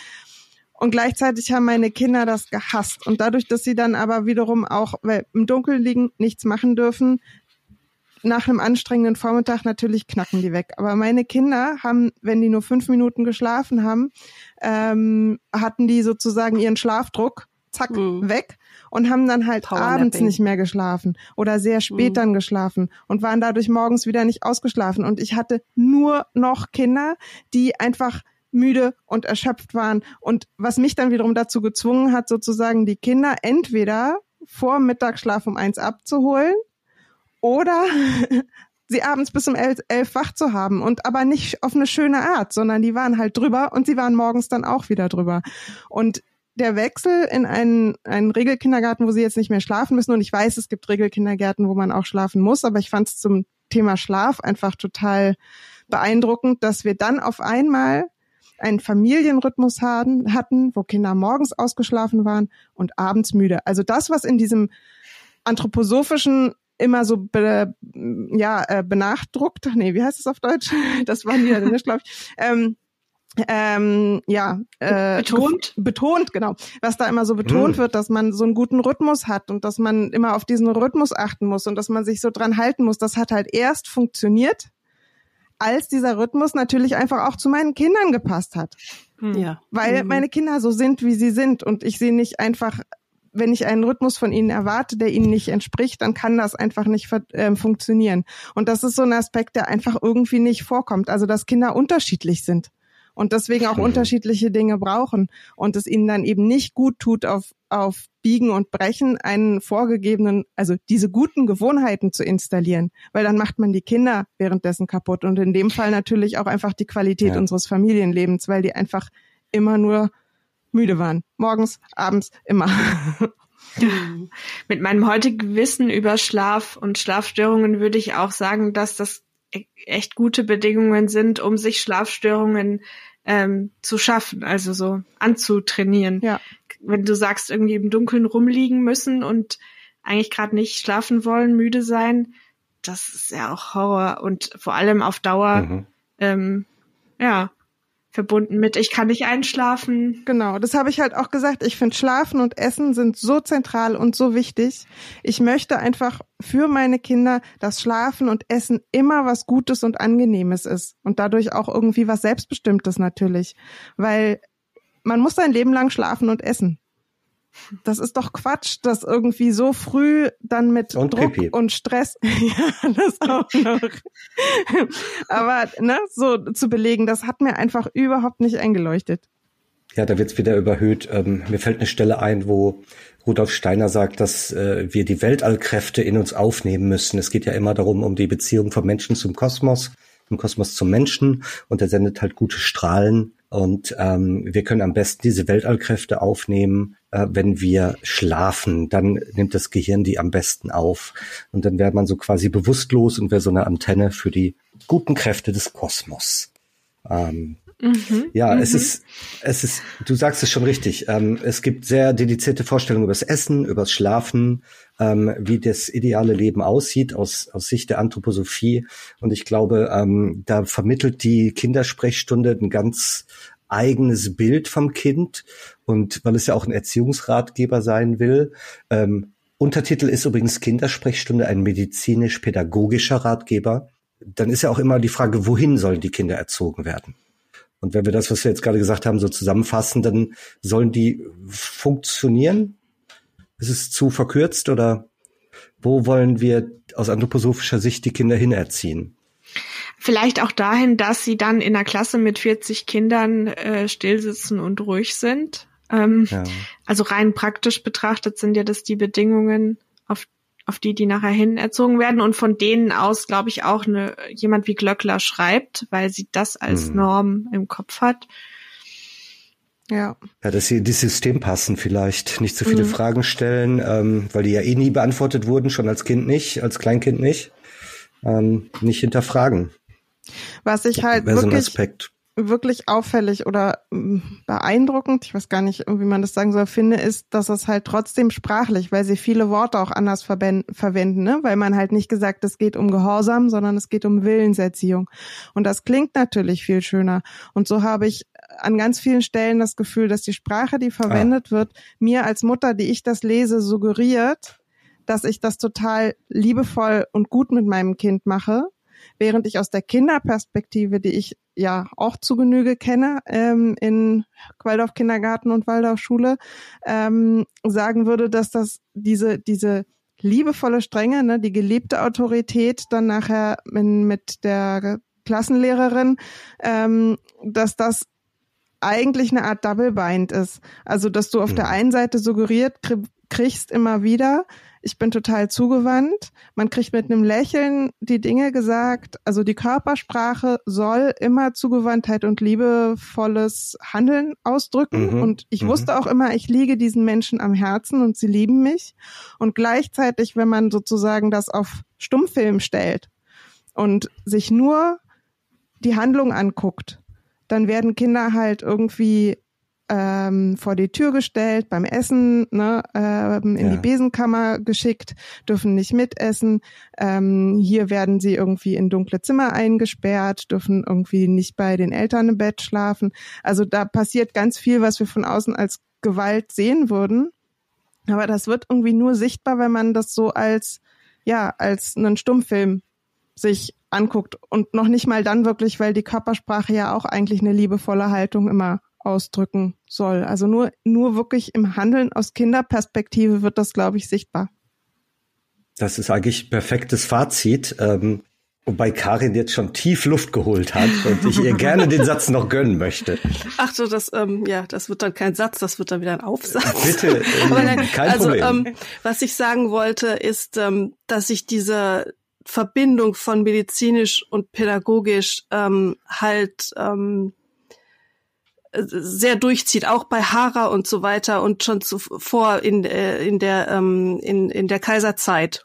Und gleichzeitig haben meine Kinder das gehasst. Und dadurch, dass sie dann aber wiederum auch weil im Dunkeln liegen, nichts machen dürfen, nach einem anstrengenden Vormittag natürlich knacken die weg. Aber meine Kinder haben, wenn die nur fünf Minuten geschlafen haben, ähm, hatten die sozusagen ihren Schlafdruck, zack, mhm. weg und haben dann halt abends nicht mehr geschlafen oder sehr spät mhm. dann geschlafen und waren dadurch morgens wieder nicht ausgeschlafen. Und ich hatte nur noch Kinder, die einfach müde und erschöpft waren. Und was mich dann wiederum dazu gezwungen hat, sozusagen die Kinder entweder vor Mittagsschlaf um eins abzuholen oder sie abends bis um elf, elf wach zu haben und aber nicht auf eine schöne Art, sondern die waren halt drüber und sie waren morgens dann auch wieder drüber. Und der Wechsel in einen, einen Regelkindergarten, wo sie jetzt nicht mehr schlafen müssen, und ich weiß, es gibt Regelkindergärten, wo man auch schlafen muss, aber ich fand es zum Thema Schlaf einfach total beeindruckend, dass wir dann auf einmal einen Familienrhythmus hatten, hatten, wo Kinder morgens ausgeschlafen waren und abends müde. Also das, was in diesem anthroposophischen immer so be, ja äh, benachdruckt, nee, wie heißt es auf Deutsch? Das war niederländisch, glaube ich. Ähm, ähm, ja äh, betont betont genau was da immer so betont mhm. wird dass man so einen guten Rhythmus hat und dass man immer auf diesen Rhythmus achten muss und dass man sich so dran halten muss das hat halt erst funktioniert als dieser Rhythmus natürlich einfach auch zu meinen Kindern gepasst hat ja weil mhm. meine Kinder so sind wie sie sind und ich sie nicht einfach wenn ich einen Rhythmus von ihnen erwarte, der ihnen nicht entspricht, dann kann das einfach nicht äh, funktionieren. Und das ist so ein Aspekt, der einfach irgendwie nicht vorkommt. Also, dass Kinder unterschiedlich sind und deswegen auch mhm. unterschiedliche Dinge brauchen und es ihnen dann eben nicht gut tut, auf, auf Biegen und Brechen einen vorgegebenen, also diese guten Gewohnheiten zu installieren, weil dann macht man die Kinder währenddessen kaputt und in dem Fall natürlich auch einfach die Qualität ja. unseres Familienlebens, weil die einfach immer nur müde waren. Morgens, abends, immer. Mit meinem heutigen Wissen über Schlaf und Schlafstörungen würde ich auch sagen, dass das e-, echt gute Bedingungen sind, um sich Schlafstörungen ähm, zu schaffen, also so anzutrainieren. Ja. Wenn du sagst, irgendwie im Dunkeln rumliegen müssen und eigentlich gerade nicht schlafen wollen, müde sein, das ist ja auch Horror und vor allem auf Dauer, mhm. ähm, ja, verbunden mit, ich kann nicht einschlafen. Genau, das habe ich halt auch gesagt. Ich finde, Schlafen und Essen sind so zentral und so wichtig. Ich möchte einfach für meine Kinder, dass Schlafen und Essen immer was Gutes und Angenehmes ist und dadurch auch irgendwie was Selbstbestimmtes natürlich, weil man muss sein Leben lang schlafen und essen. Das ist doch Quatsch, das irgendwie so früh dann mit und Druck Pipi. und Stress, ja, das auch noch. Aber ne, so zu belegen, das hat mir einfach überhaupt nicht eingeleuchtet. Ja, da wird's wieder überhöht. Ähm, mir fällt eine Stelle ein, wo Rudolf Steiner sagt, dass äh, wir die Weltallkräfte in uns aufnehmen müssen. Es geht ja immer darum, um die Beziehung vom Menschen zum Kosmos, vom Kosmos zum Menschen. Und er sendet halt gute Strahlen und ähm, wir können am besten diese Weltallkräfte aufnehmen, wenn wir schlafen. Dann nimmt das Gehirn die am besten auf. Und dann wäre man so quasi bewusstlos und wäre so eine Antenne für die guten Kräfte des Kosmos. Ähm, Mhm, ja, mhm. es ist, es ist, du sagst es schon richtig. Ähm, es gibt sehr dedizierte Vorstellungen über das Essen, über das Schlafen, ähm, wie das ideale Leben aussieht aus, aus Sicht der Anthroposophie. Und ich glaube, ähm, da vermittelt die Kindersprechstunde ein ganz eigenes Bild vom Kind. Und weil es ja auch ein Erziehungsratgeber sein will, ähm, Untertitel ist übrigens Kindersprechstunde ein medizinisch-pädagogischer Ratgeber. Dann ist ja auch immer die Frage, wohin sollen die Kinder erzogen werden? Und wenn wir das, was wir jetzt gerade gesagt haben, so zusammenfassen, dann sollen die funktionieren? Ist es zu verkürzt oder wo wollen wir aus anthroposophischer Sicht die Kinder hinerziehen? Vielleicht auch dahin, dass sie dann in einer Klasse mit 40 Kindern äh, stillsitzen und ruhig sind. Ähm, ja. Also rein praktisch betrachtet sind ja das die Bedingungen, auf auf die die nachher hin erzogen werden und von denen aus, glaube ich, auch eine, jemand wie Glöckler schreibt, weil sie das als hm. Norm im Kopf hat. Ja. Ja, dass sie in das System passen vielleicht, nicht zu so viele mhm. Fragen stellen, ähm, weil die ja eh nie beantwortet wurden, schon als Kind nicht, als Kleinkind nicht. Ähm, nicht hinterfragen. Was ich halt wirklich, Aspekt wirklich auffällig oder mm, beeindruckend, ich weiß gar nicht, wie man das sagen soll, finde, ist, dass es halt trotzdem sprachlich, weil sie viele Worte auch anders verwenden, ne? weil man halt nicht gesagt, es geht um Gehorsam, sondern es geht um Willenserziehung. Und das klingt natürlich viel schöner. Und so habe ich an ganz vielen Stellen das Gefühl, dass die Sprache, die verwendet ah. wird, mir als Mutter, die ich das lese, suggeriert, dass ich das total liebevoll und gut mit meinem Kind mache während ich aus der Kinderperspektive, die ich ja auch zu Genüge kenne ähm, in Waldorf Kindergarten und Waldorf Schule, ähm, sagen würde, dass das diese diese liebevolle Strenge, ne, die geliebte Autorität dann nachher in, mit der Klassenlehrerin, ähm, dass das eigentlich eine Art Double Bind ist. Also, dass du auf mhm. der einen Seite suggeriert kriegst immer wieder, ich bin total zugewandt. Man kriegt mit einem Lächeln die Dinge gesagt. Also die Körpersprache soll immer Zugewandtheit und liebevolles Handeln ausdrücken. Mhm. Und ich mhm. wusste auch immer, ich liege diesen Menschen am Herzen und sie lieben mich. Und gleichzeitig, wenn man sozusagen das auf Stummfilm stellt und sich nur die Handlung anguckt, dann werden Kinder halt irgendwie ähm, vor die Tür gestellt beim Essen, ne, ähm, in ja. die Besenkammer geschickt, dürfen nicht mitessen. Ähm, hier werden sie irgendwie in dunkle Zimmer eingesperrt, dürfen irgendwie nicht bei den Eltern im Bett schlafen. Also da passiert ganz viel, was wir von außen als Gewalt sehen würden. Aber das wird irgendwie nur sichtbar, wenn man das so als, ja, als einen Stummfilm sich anguckt und noch nicht mal dann wirklich, weil die Körpersprache ja auch eigentlich eine liebevolle Haltung immer ausdrücken soll. Also nur, nur wirklich im Handeln aus Kinderperspektive wird das, glaube ich, sichtbar. Das ist eigentlich perfektes Fazit. Ähm, wobei Karin jetzt schon tief Luft geholt hat und ich ihr gerne den Satz noch gönnen möchte. Ach so, das, ähm, ja, das wird dann kein Satz, das wird dann wieder ein Aufsatz. Bitte, ähm, nein, kein also, Problem. Ähm, was ich sagen wollte, ist, ähm, dass ich diese Verbindung von medizinisch und pädagogisch ähm, halt ähm, sehr durchzieht, auch bei Hara und so weiter und schon zuvor in, äh, in der ähm, in, in der Kaiserzeit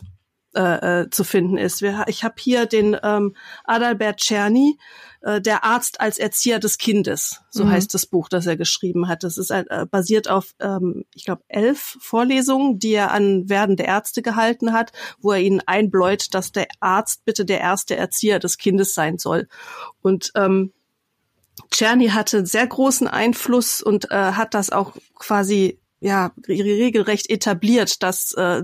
äh, äh, zu finden ist. Wir, ich habe hier den ähm, Adalbert Czerny, äh, der Arzt als Erzieher des Kindes, so mhm. heißt das Buch, das er geschrieben hat. Das ist äh, basiert auf, ähm, ich glaube, elf Vorlesungen, die er an werdende Ärzte gehalten hat, wo er ihnen einbläut, dass der Arzt bitte der erste Erzieher des Kindes sein soll. Und ähm, Czerny hatte sehr großen Einfluss und äh, hat das auch quasi ja regelrecht etabliert, dass äh,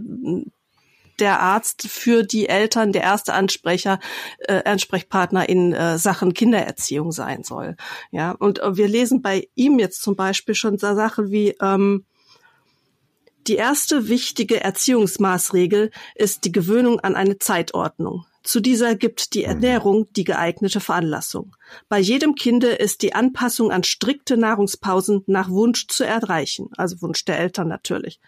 der Arzt für die Eltern der erste Ansprecher, äh, Ansprechpartner in äh, Sachen Kindererziehung sein soll. Ja, und äh, wir lesen bei ihm jetzt zum Beispiel schon so Sachen wie ähm, die erste wichtige Erziehungsmaßregel ist die Gewöhnung an eine Zeitordnung. Zu dieser gibt die mhm. Ernährung die geeignete Veranlassung. Bei jedem Kinde ist die Anpassung an strikte Nahrungspausen nach Wunsch zu erreichen, also Wunsch der Eltern natürlich.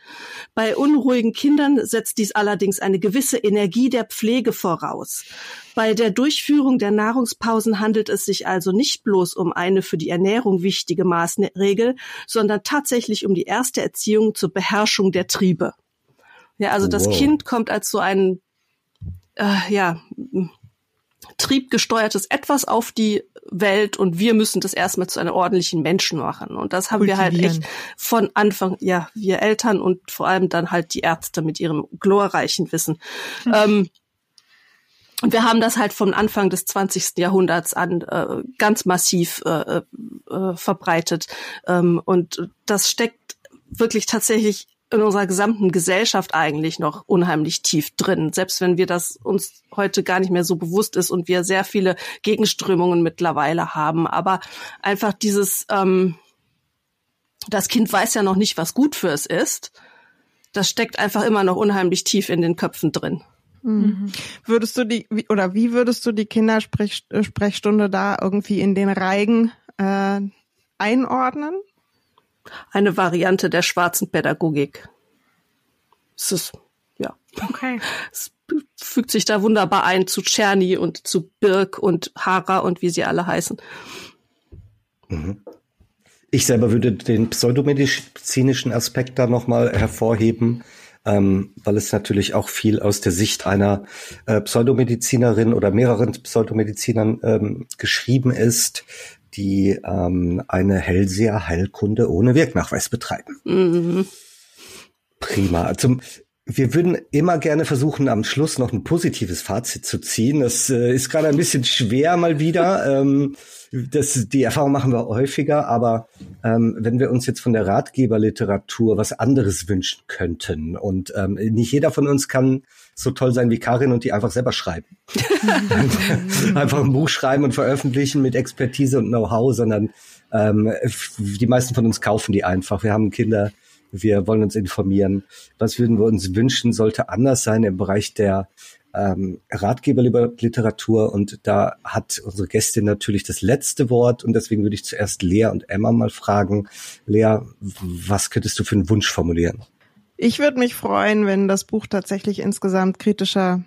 Bei unruhigen Kindern setzt dies allerdings eine gewisse Energie der Pflege voraus. Bei der Durchführung der Nahrungspausen handelt es sich also nicht bloß um eine für die Ernährung wichtige Maßregel, sondern tatsächlich um die erste Erziehung zur Beherrschung der Triebe. Ja, also das wow. Kind kommt als so ein äh, ja, triebgesteuertes Etwas auf die Welt und wir müssen das erstmal zu einem ordentlichen Menschen machen. Und das haben wir halt echt von Anfang, ja, wir Eltern und vor allem dann halt die Ärzte mit ihrem glorreichen Wissen. Mhm. Ähm, und wir haben das halt vom Anfang des 20. Jahrhunderts an äh, ganz massiv äh, äh, verbreitet. Ähm, und das steckt wirklich tatsächlich in unserer gesamten Gesellschaft eigentlich noch unheimlich tief drin, selbst wenn wir das uns heute gar nicht mehr so bewusst ist und wir sehr viele Gegenströmungen mittlerweile haben. Aber einfach dieses, ähm, das Kind weiß ja noch nicht, was gut für es ist. Das steckt einfach immer noch unheimlich tief in den Köpfen drin. Mhm. Würdest du die, oder wie würdest du die Kindersprechstunde da irgendwie in den Reigen äh, einordnen? Eine Variante der schwarzen Pädagogik. Es ist, ja. Okay. Es fügt sich da wunderbar ein zu Czerny und zu Birk und Hara und wie sie alle heißen. Mhm. Ich selber würde den pseudomedizinischen Aspekt da nochmal hervorheben ähm, weil es natürlich auch viel aus der Sicht einer äh, Pseudomedizinerin oder mehreren Pseudomedizinern ähm, geschrieben ist, die ähm, eine Hellseher-Heilkunde ohne Wirknachweis betreiben. Mhm. Prima. Zum, wir würden immer gerne versuchen, am Schluss noch ein positives Fazit zu ziehen. Das äh, ist gerade ein bisschen schwer mal wieder. ähm, das, die Erfahrung machen wir häufiger, aber ähm, wenn wir uns jetzt von der Ratgeberliteratur was anderes wünschen könnten und ähm, nicht jeder von uns kann so toll sein wie Karin und die einfach selber schreiben. einfach ein Buch schreiben und veröffentlichen mit Expertise und Know-how, sondern ähm, die meisten von uns kaufen die einfach. Wir haben Kinder, wir wollen uns informieren. Was würden wir uns wünschen, sollte anders sein im Bereich der ähm, Ratgeberliteratur und da hat unsere Gästin natürlich das letzte Wort und deswegen würde ich zuerst Lea und Emma mal fragen. Lea, was könntest du für einen Wunsch formulieren? Ich würde mich freuen, wenn das Buch tatsächlich insgesamt kritischer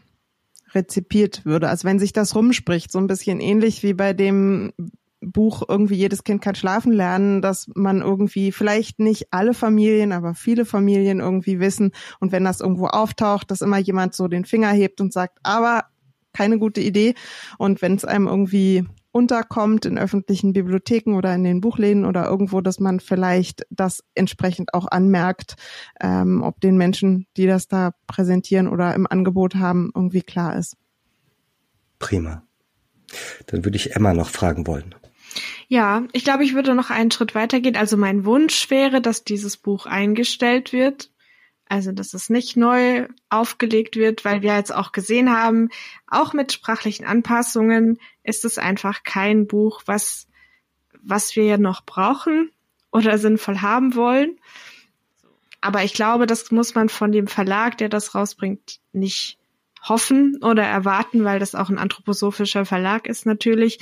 rezipiert würde. Also wenn sich das rumspricht, so ein bisschen ähnlich wie bei dem Buch irgendwie jedes Kind kann schlafen lernen, dass man irgendwie vielleicht nicht alle Familien, aber viele Familien irgendwie wissen und wenn das irgendwo auftaucht, dass immer jemand so den Finger hebt und sagt, aber keine gute Idee und wenn es einem irgendwie unterkommt in öffentlichen Bibliotheken oder in den Buchläden oder irgendwo, dass man vielleicht das entsprechend auch anmerkt, ähm, ob den Menschen, die das da präsentieren oder im Angebot haben, irgendwie klar ist. Prima. Dann würde ich Emma noch fragen wollen. Ja, ich glaube, ich würde noch einen Schritt weitergehen. Also mein Wunsch wäre, dass dieses Buch eingestellt wird. Also, dass es nicht neu aufgelegt wird, weil wir jetzt auch gesehen haben, auch mit sprachlichen Anpassungen ist es einfach kein Buch, was, was wir ja noch brauchen oder sinnvoll haben wollen. Aber ich glaube, das muss man von dem Verlag, der das rausbringt, nicht hoffen oder erwarten, weil das auch ein anthroposophischer Verlag ist natürlich.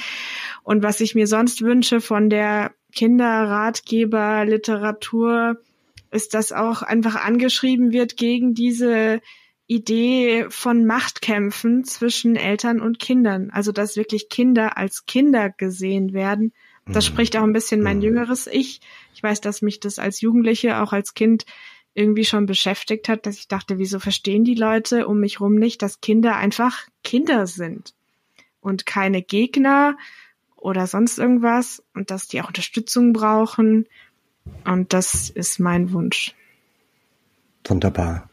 Und was ich mir sonst wünsche von der Kinderratgeberliteratur, ist, dass auch einfach angeschrieben wird gegen diese Idee von Machtkämpfen zwischen Eltern und Kindern. Also dass wirklich Kinder als Kinder gesehen werden. Das mhm. spricht auch ein bisschen mein mhm. jüngeres Ich. Ich weiß, dass mich das als Jugendliche, auch als Kind irgendwie schon beschäftigt hat, dass ich dachte, wieso verstehen die Leute um mich rum nicht, dass Kinder einfach Kinder sind und keine Gegner oder sonst irgendwas und dass die auch Unterstützung brauchen. Und das ist mein Wunsch. Wunderbar.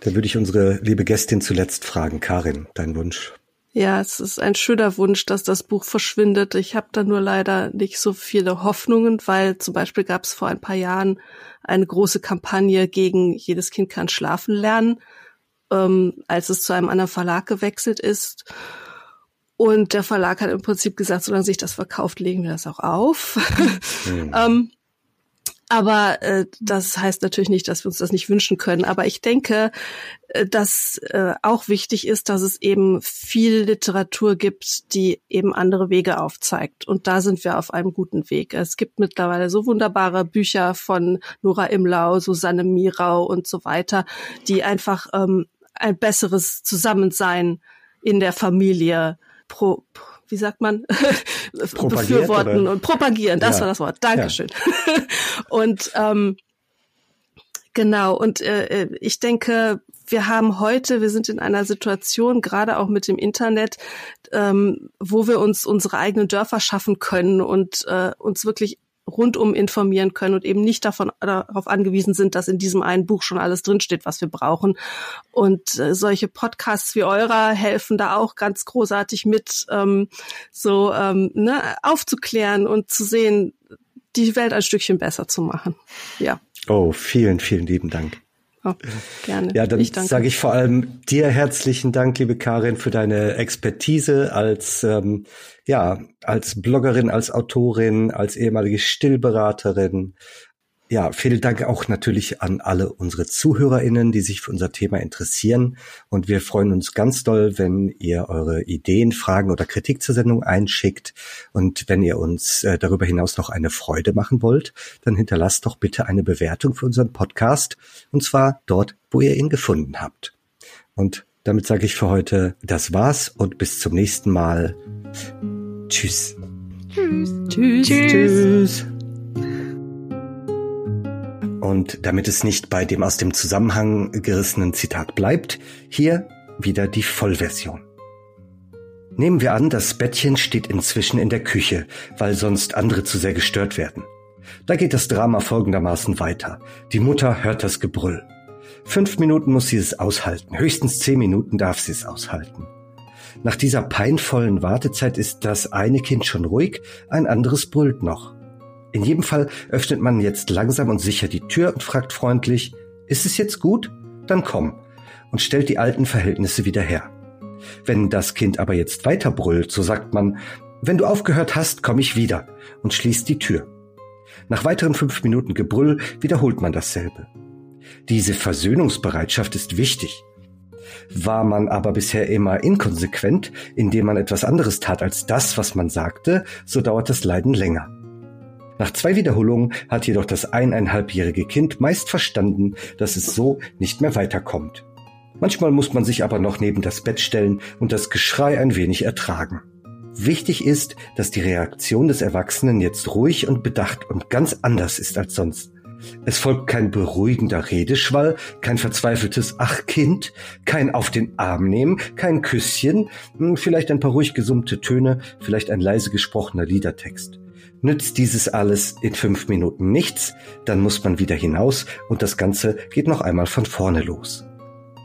Da würde ich unsere liebe Gästin zuletzt fragen. Karin, dein Wunsch. Ja, es ist ein schöner Wunsch, dass das Buch verschwindet. Ich habe da nur leider nicht so viele Hoffnungen, weil zum Beispiel gab es vor ein paar Jahren eine große Kampagne gegen jedes Kind kann schlafen lernen, ähm, als es zu einem anderen Verlag gewechselt ist. Und der Verlag hat im Prinzip gesagt, solange sich das verkauft, legen wir das auch auf. Mhm. ähm, aber äh, das heißt natürlich nicht, dass wir uns das nicht wünschen können. Aber ich denke, äh, dass äh, auch wichtig ist, dass es eben viel Literatur gibt, die eben andere Wege aufzeigt. Und da sind wir auf einem guten Weg. Es gibt mittlerweile so wunderbare Bücher von Nora Imlau, Susanne Mirau und so weiter, die einfach ähm, ein besseres Zusammensein in der Familie pro, wie sagt man, befürworten oder? und propagieren. Das ja. war das Wort. Dankeschön. Ja. und ähm, genau, und äh, ich denke, wir haben heute, wir sind in einer Situation, gerade auch mit dem Internet, ähm, wo wir uns unsere eigenen Dörfer schaffen können und äh, uns wirklich rundum informieren können und eben nicht davon darauf angewiesen sind, dass in diesem einen Buch schon alles drinsteht, was wir brauchen. Und äh, solche Podcasts wie eurer helfen da auch ganz großartig mit, ähm, so ähm, ne, aufzuklären und zu sehen, die Welt ein Stückchen besser zu machen. Ja. Oh, vielen, vielen lieben Dank. Oh, gerne. Ja, dann sage ich vor allem dir herzlichen Dank, liebe Karin, für deine Expertise als ähm, ja als Bloggerin, als Autorin, als ehemalige Stillberaterin, ja, vielen Dank auch natürlich an alle unsere ZuhörerInnen, die sich für unser Thema interessieren. Und wir freuen uns ganz doll, wenn ihr eure Ideen, Fragen oder Kritik zur Sendung einschickt. Und wenn ihr uns äh, darüber hinaus noch eine Freude machen wollt, dann hinterlasst doch bitte eine Bewertung für unseren Podcast. Und zwar dort, wo ihr ihn gefunden habt. Und damit sage ich für heute, das war's und bis zum nächsten Mal. Tschüss. Tschüss. Tschüss. Tschüss. Tschüss. Und damit es nicht bei dem aus dem Zusammenhang gerissenen Zitat bleibt, hier wieder die Vollversion. Nehmen wir an, das Bettchen steht inzwischen in der Küche, weil sonst andere zu sehr gestört werden. Da geht das Drama folgendermaßen weiter. Die Mutter hört das Gebrüll. Fünf Minuten muss sie es aushalten, höchstens zehn Minuten darf sie es aushalten. Nach dieser peinvollen Wartezeit ist das eine Kind schon ruhig, ein anderes brüllt noch. In jedem Fall öffnet man jetzt langsam und sicher die Tür und fragt freundlich, ist es jetzt gut? Dann komm und stellt die alten Verhältnisse wieder her. Wenn das Kind aber jetzt weiter brüllt, so sagt man, wenn du aufgehört hast, komm ich wieder und schließt die Tür. Nach weiteren fünf Minuten Gebrüll wiederholt man dasselbe. Diese Versöhnungsbereitschaft ist wichtig. War man aber bisher immer inkonsequent, indem man etwas anderes tat als das, was man sagte, so dauert das Leiden länger. Nach zwei Wiederholungen hat jedoch das eineinhalbjährige Kind meist verstanden, dass es so nicht mehr weiterkommt. Manchmal muss man sich aber noch neben das Bett stellen und das Geschrei ein wenig ertragen. Wichtig ist, dass die Reaktion des Erwachsenen jetzt ruhig und bedacht und ganz anders ist als sonst. Es folgt kein beruhigender Redeschwall, kein verzweifeltes Ach Kind, kein Auf den Arm nehmen, kein Küsschen, hm, vielleicht ein paar ruhig gesummte Töne, vielleicht ein leise gesprochener Liedertext. Nützt dieses alles in fünf Minuten nichts, dann muss man wieder hinaus und das Ganze geht noch einmal von vorne los.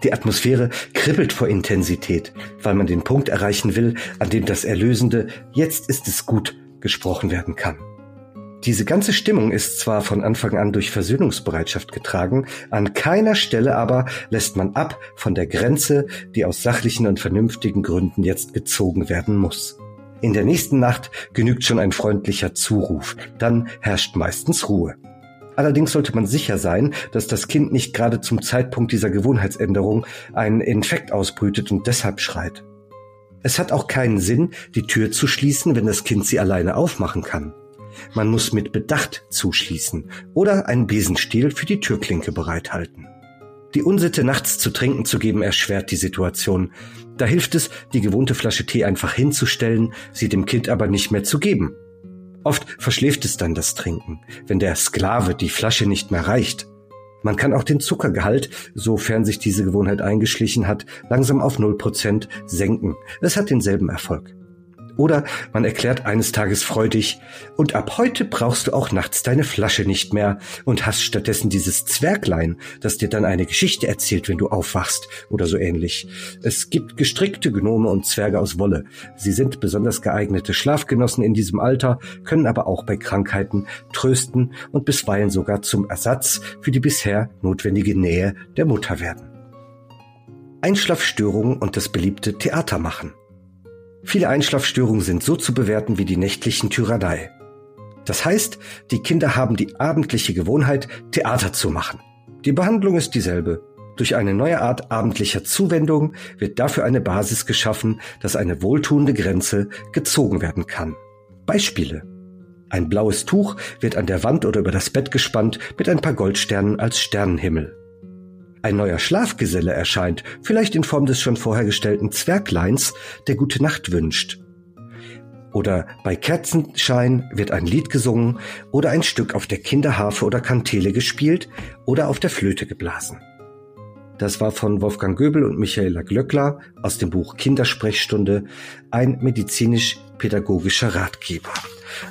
Die Atmosphäre kribbelt vor Intensität, weil man den Punkt erreichen will, an dem das Erlösende Jetzt ist es gut gesprochen werden kann. Diese ganze Stimmung ist zwar von Anfang an durch Versöhnungsbereitschaft getragen, an keiner Stelle aber lässt man ab von der Grenze, die aus sachlichen und vernünftigen Gründen jetzt gezogen werden muss. In der nächsten Nacht genügt schon ein freundlicher Zuruf, dann herrscht meistens Ruhe. Allerdings sollte man sicher sein, dass das Kind nicht gerade zum Zeitpunkt dieser Gewohnheitsänderung einen Infekt ausbrütet und deshalb schreit. Es hat auch keinen Sinn, die Tür zu schließen, wenn das Kind sie alleine aufmachen kann. Man muss mit Bedacht zuschließen oder einen Besenstiel für die Türklinke bereithalten. Die Unsitte, nachts zu trinken zu geben, erschwert die Situation. Da hilft es, die gewohnte Flasche Tee einfach hinzustellen, sie dem Kind aber nicht mehr zu geben. Oft verschläft es dann das Trinken, wenn der Sklave die Flasche nicht mehr reicht. Man kann auch den Zuckergehalt, sofern sich diese Gewohnheit eingeschlichen hat, langsam auf 0% senken. Es hat denselben Erfolg. Oder man erklärt eines Tages freudig, und ab heute brauchst du auch nachts deine Flasche nicht mehr und hast stattdessen dieses Zwerglein, das dir dann eine Geschichte erzählt, wenn du aufwachst oder so ähnlich. Es gibt gestrickte Gnome und Zwerge aus Wolle. Sie sind besonders geeignete Schlafgenossen in diesem Alter, können aber auch bei Krankheiten trösten und bisweilen sogar zum Ersatz für die bisher notwendige Nähe der Mutter werden. Einschlafstörungen und das beliebte Theater machen. Viele Einschlafstörungen sind so zu bewerten wie die nächtlichen Tyrannei. Das heißt, die Kinder haben die abendliche Gewohnheit, Theater zu machen. Die Behandlung ist dieselbe. Durch eine neue Art abendlicher Zuwendung wird dafür eine Basis geschaffen, dass eine wohltuende Grenze gezogen werden kann. Beispiele. Ein blaues Tuch wird an der Wand oder über das Bett gespannt mit ein paar Goldsternen als Sternenhimmel ein neuer Schlafgeselle erscheint, vielleicht in Form des schon vorher gestellten Zwergleins, der gute Nacht wünscht. Oder bei Kerzenschein wird ein Lied gesungen oder ein Stück auf der Kinderharfe oder Kantele gespielt oder auf der Flöte geblasen. Das war von Wolfgang Göbel und Michaela Glöckler aus dem Buch Kindersprechstunde, ein medizinisch-pädagogischer Ratgeber.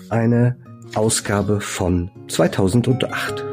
Eine Ausgabe von 2008.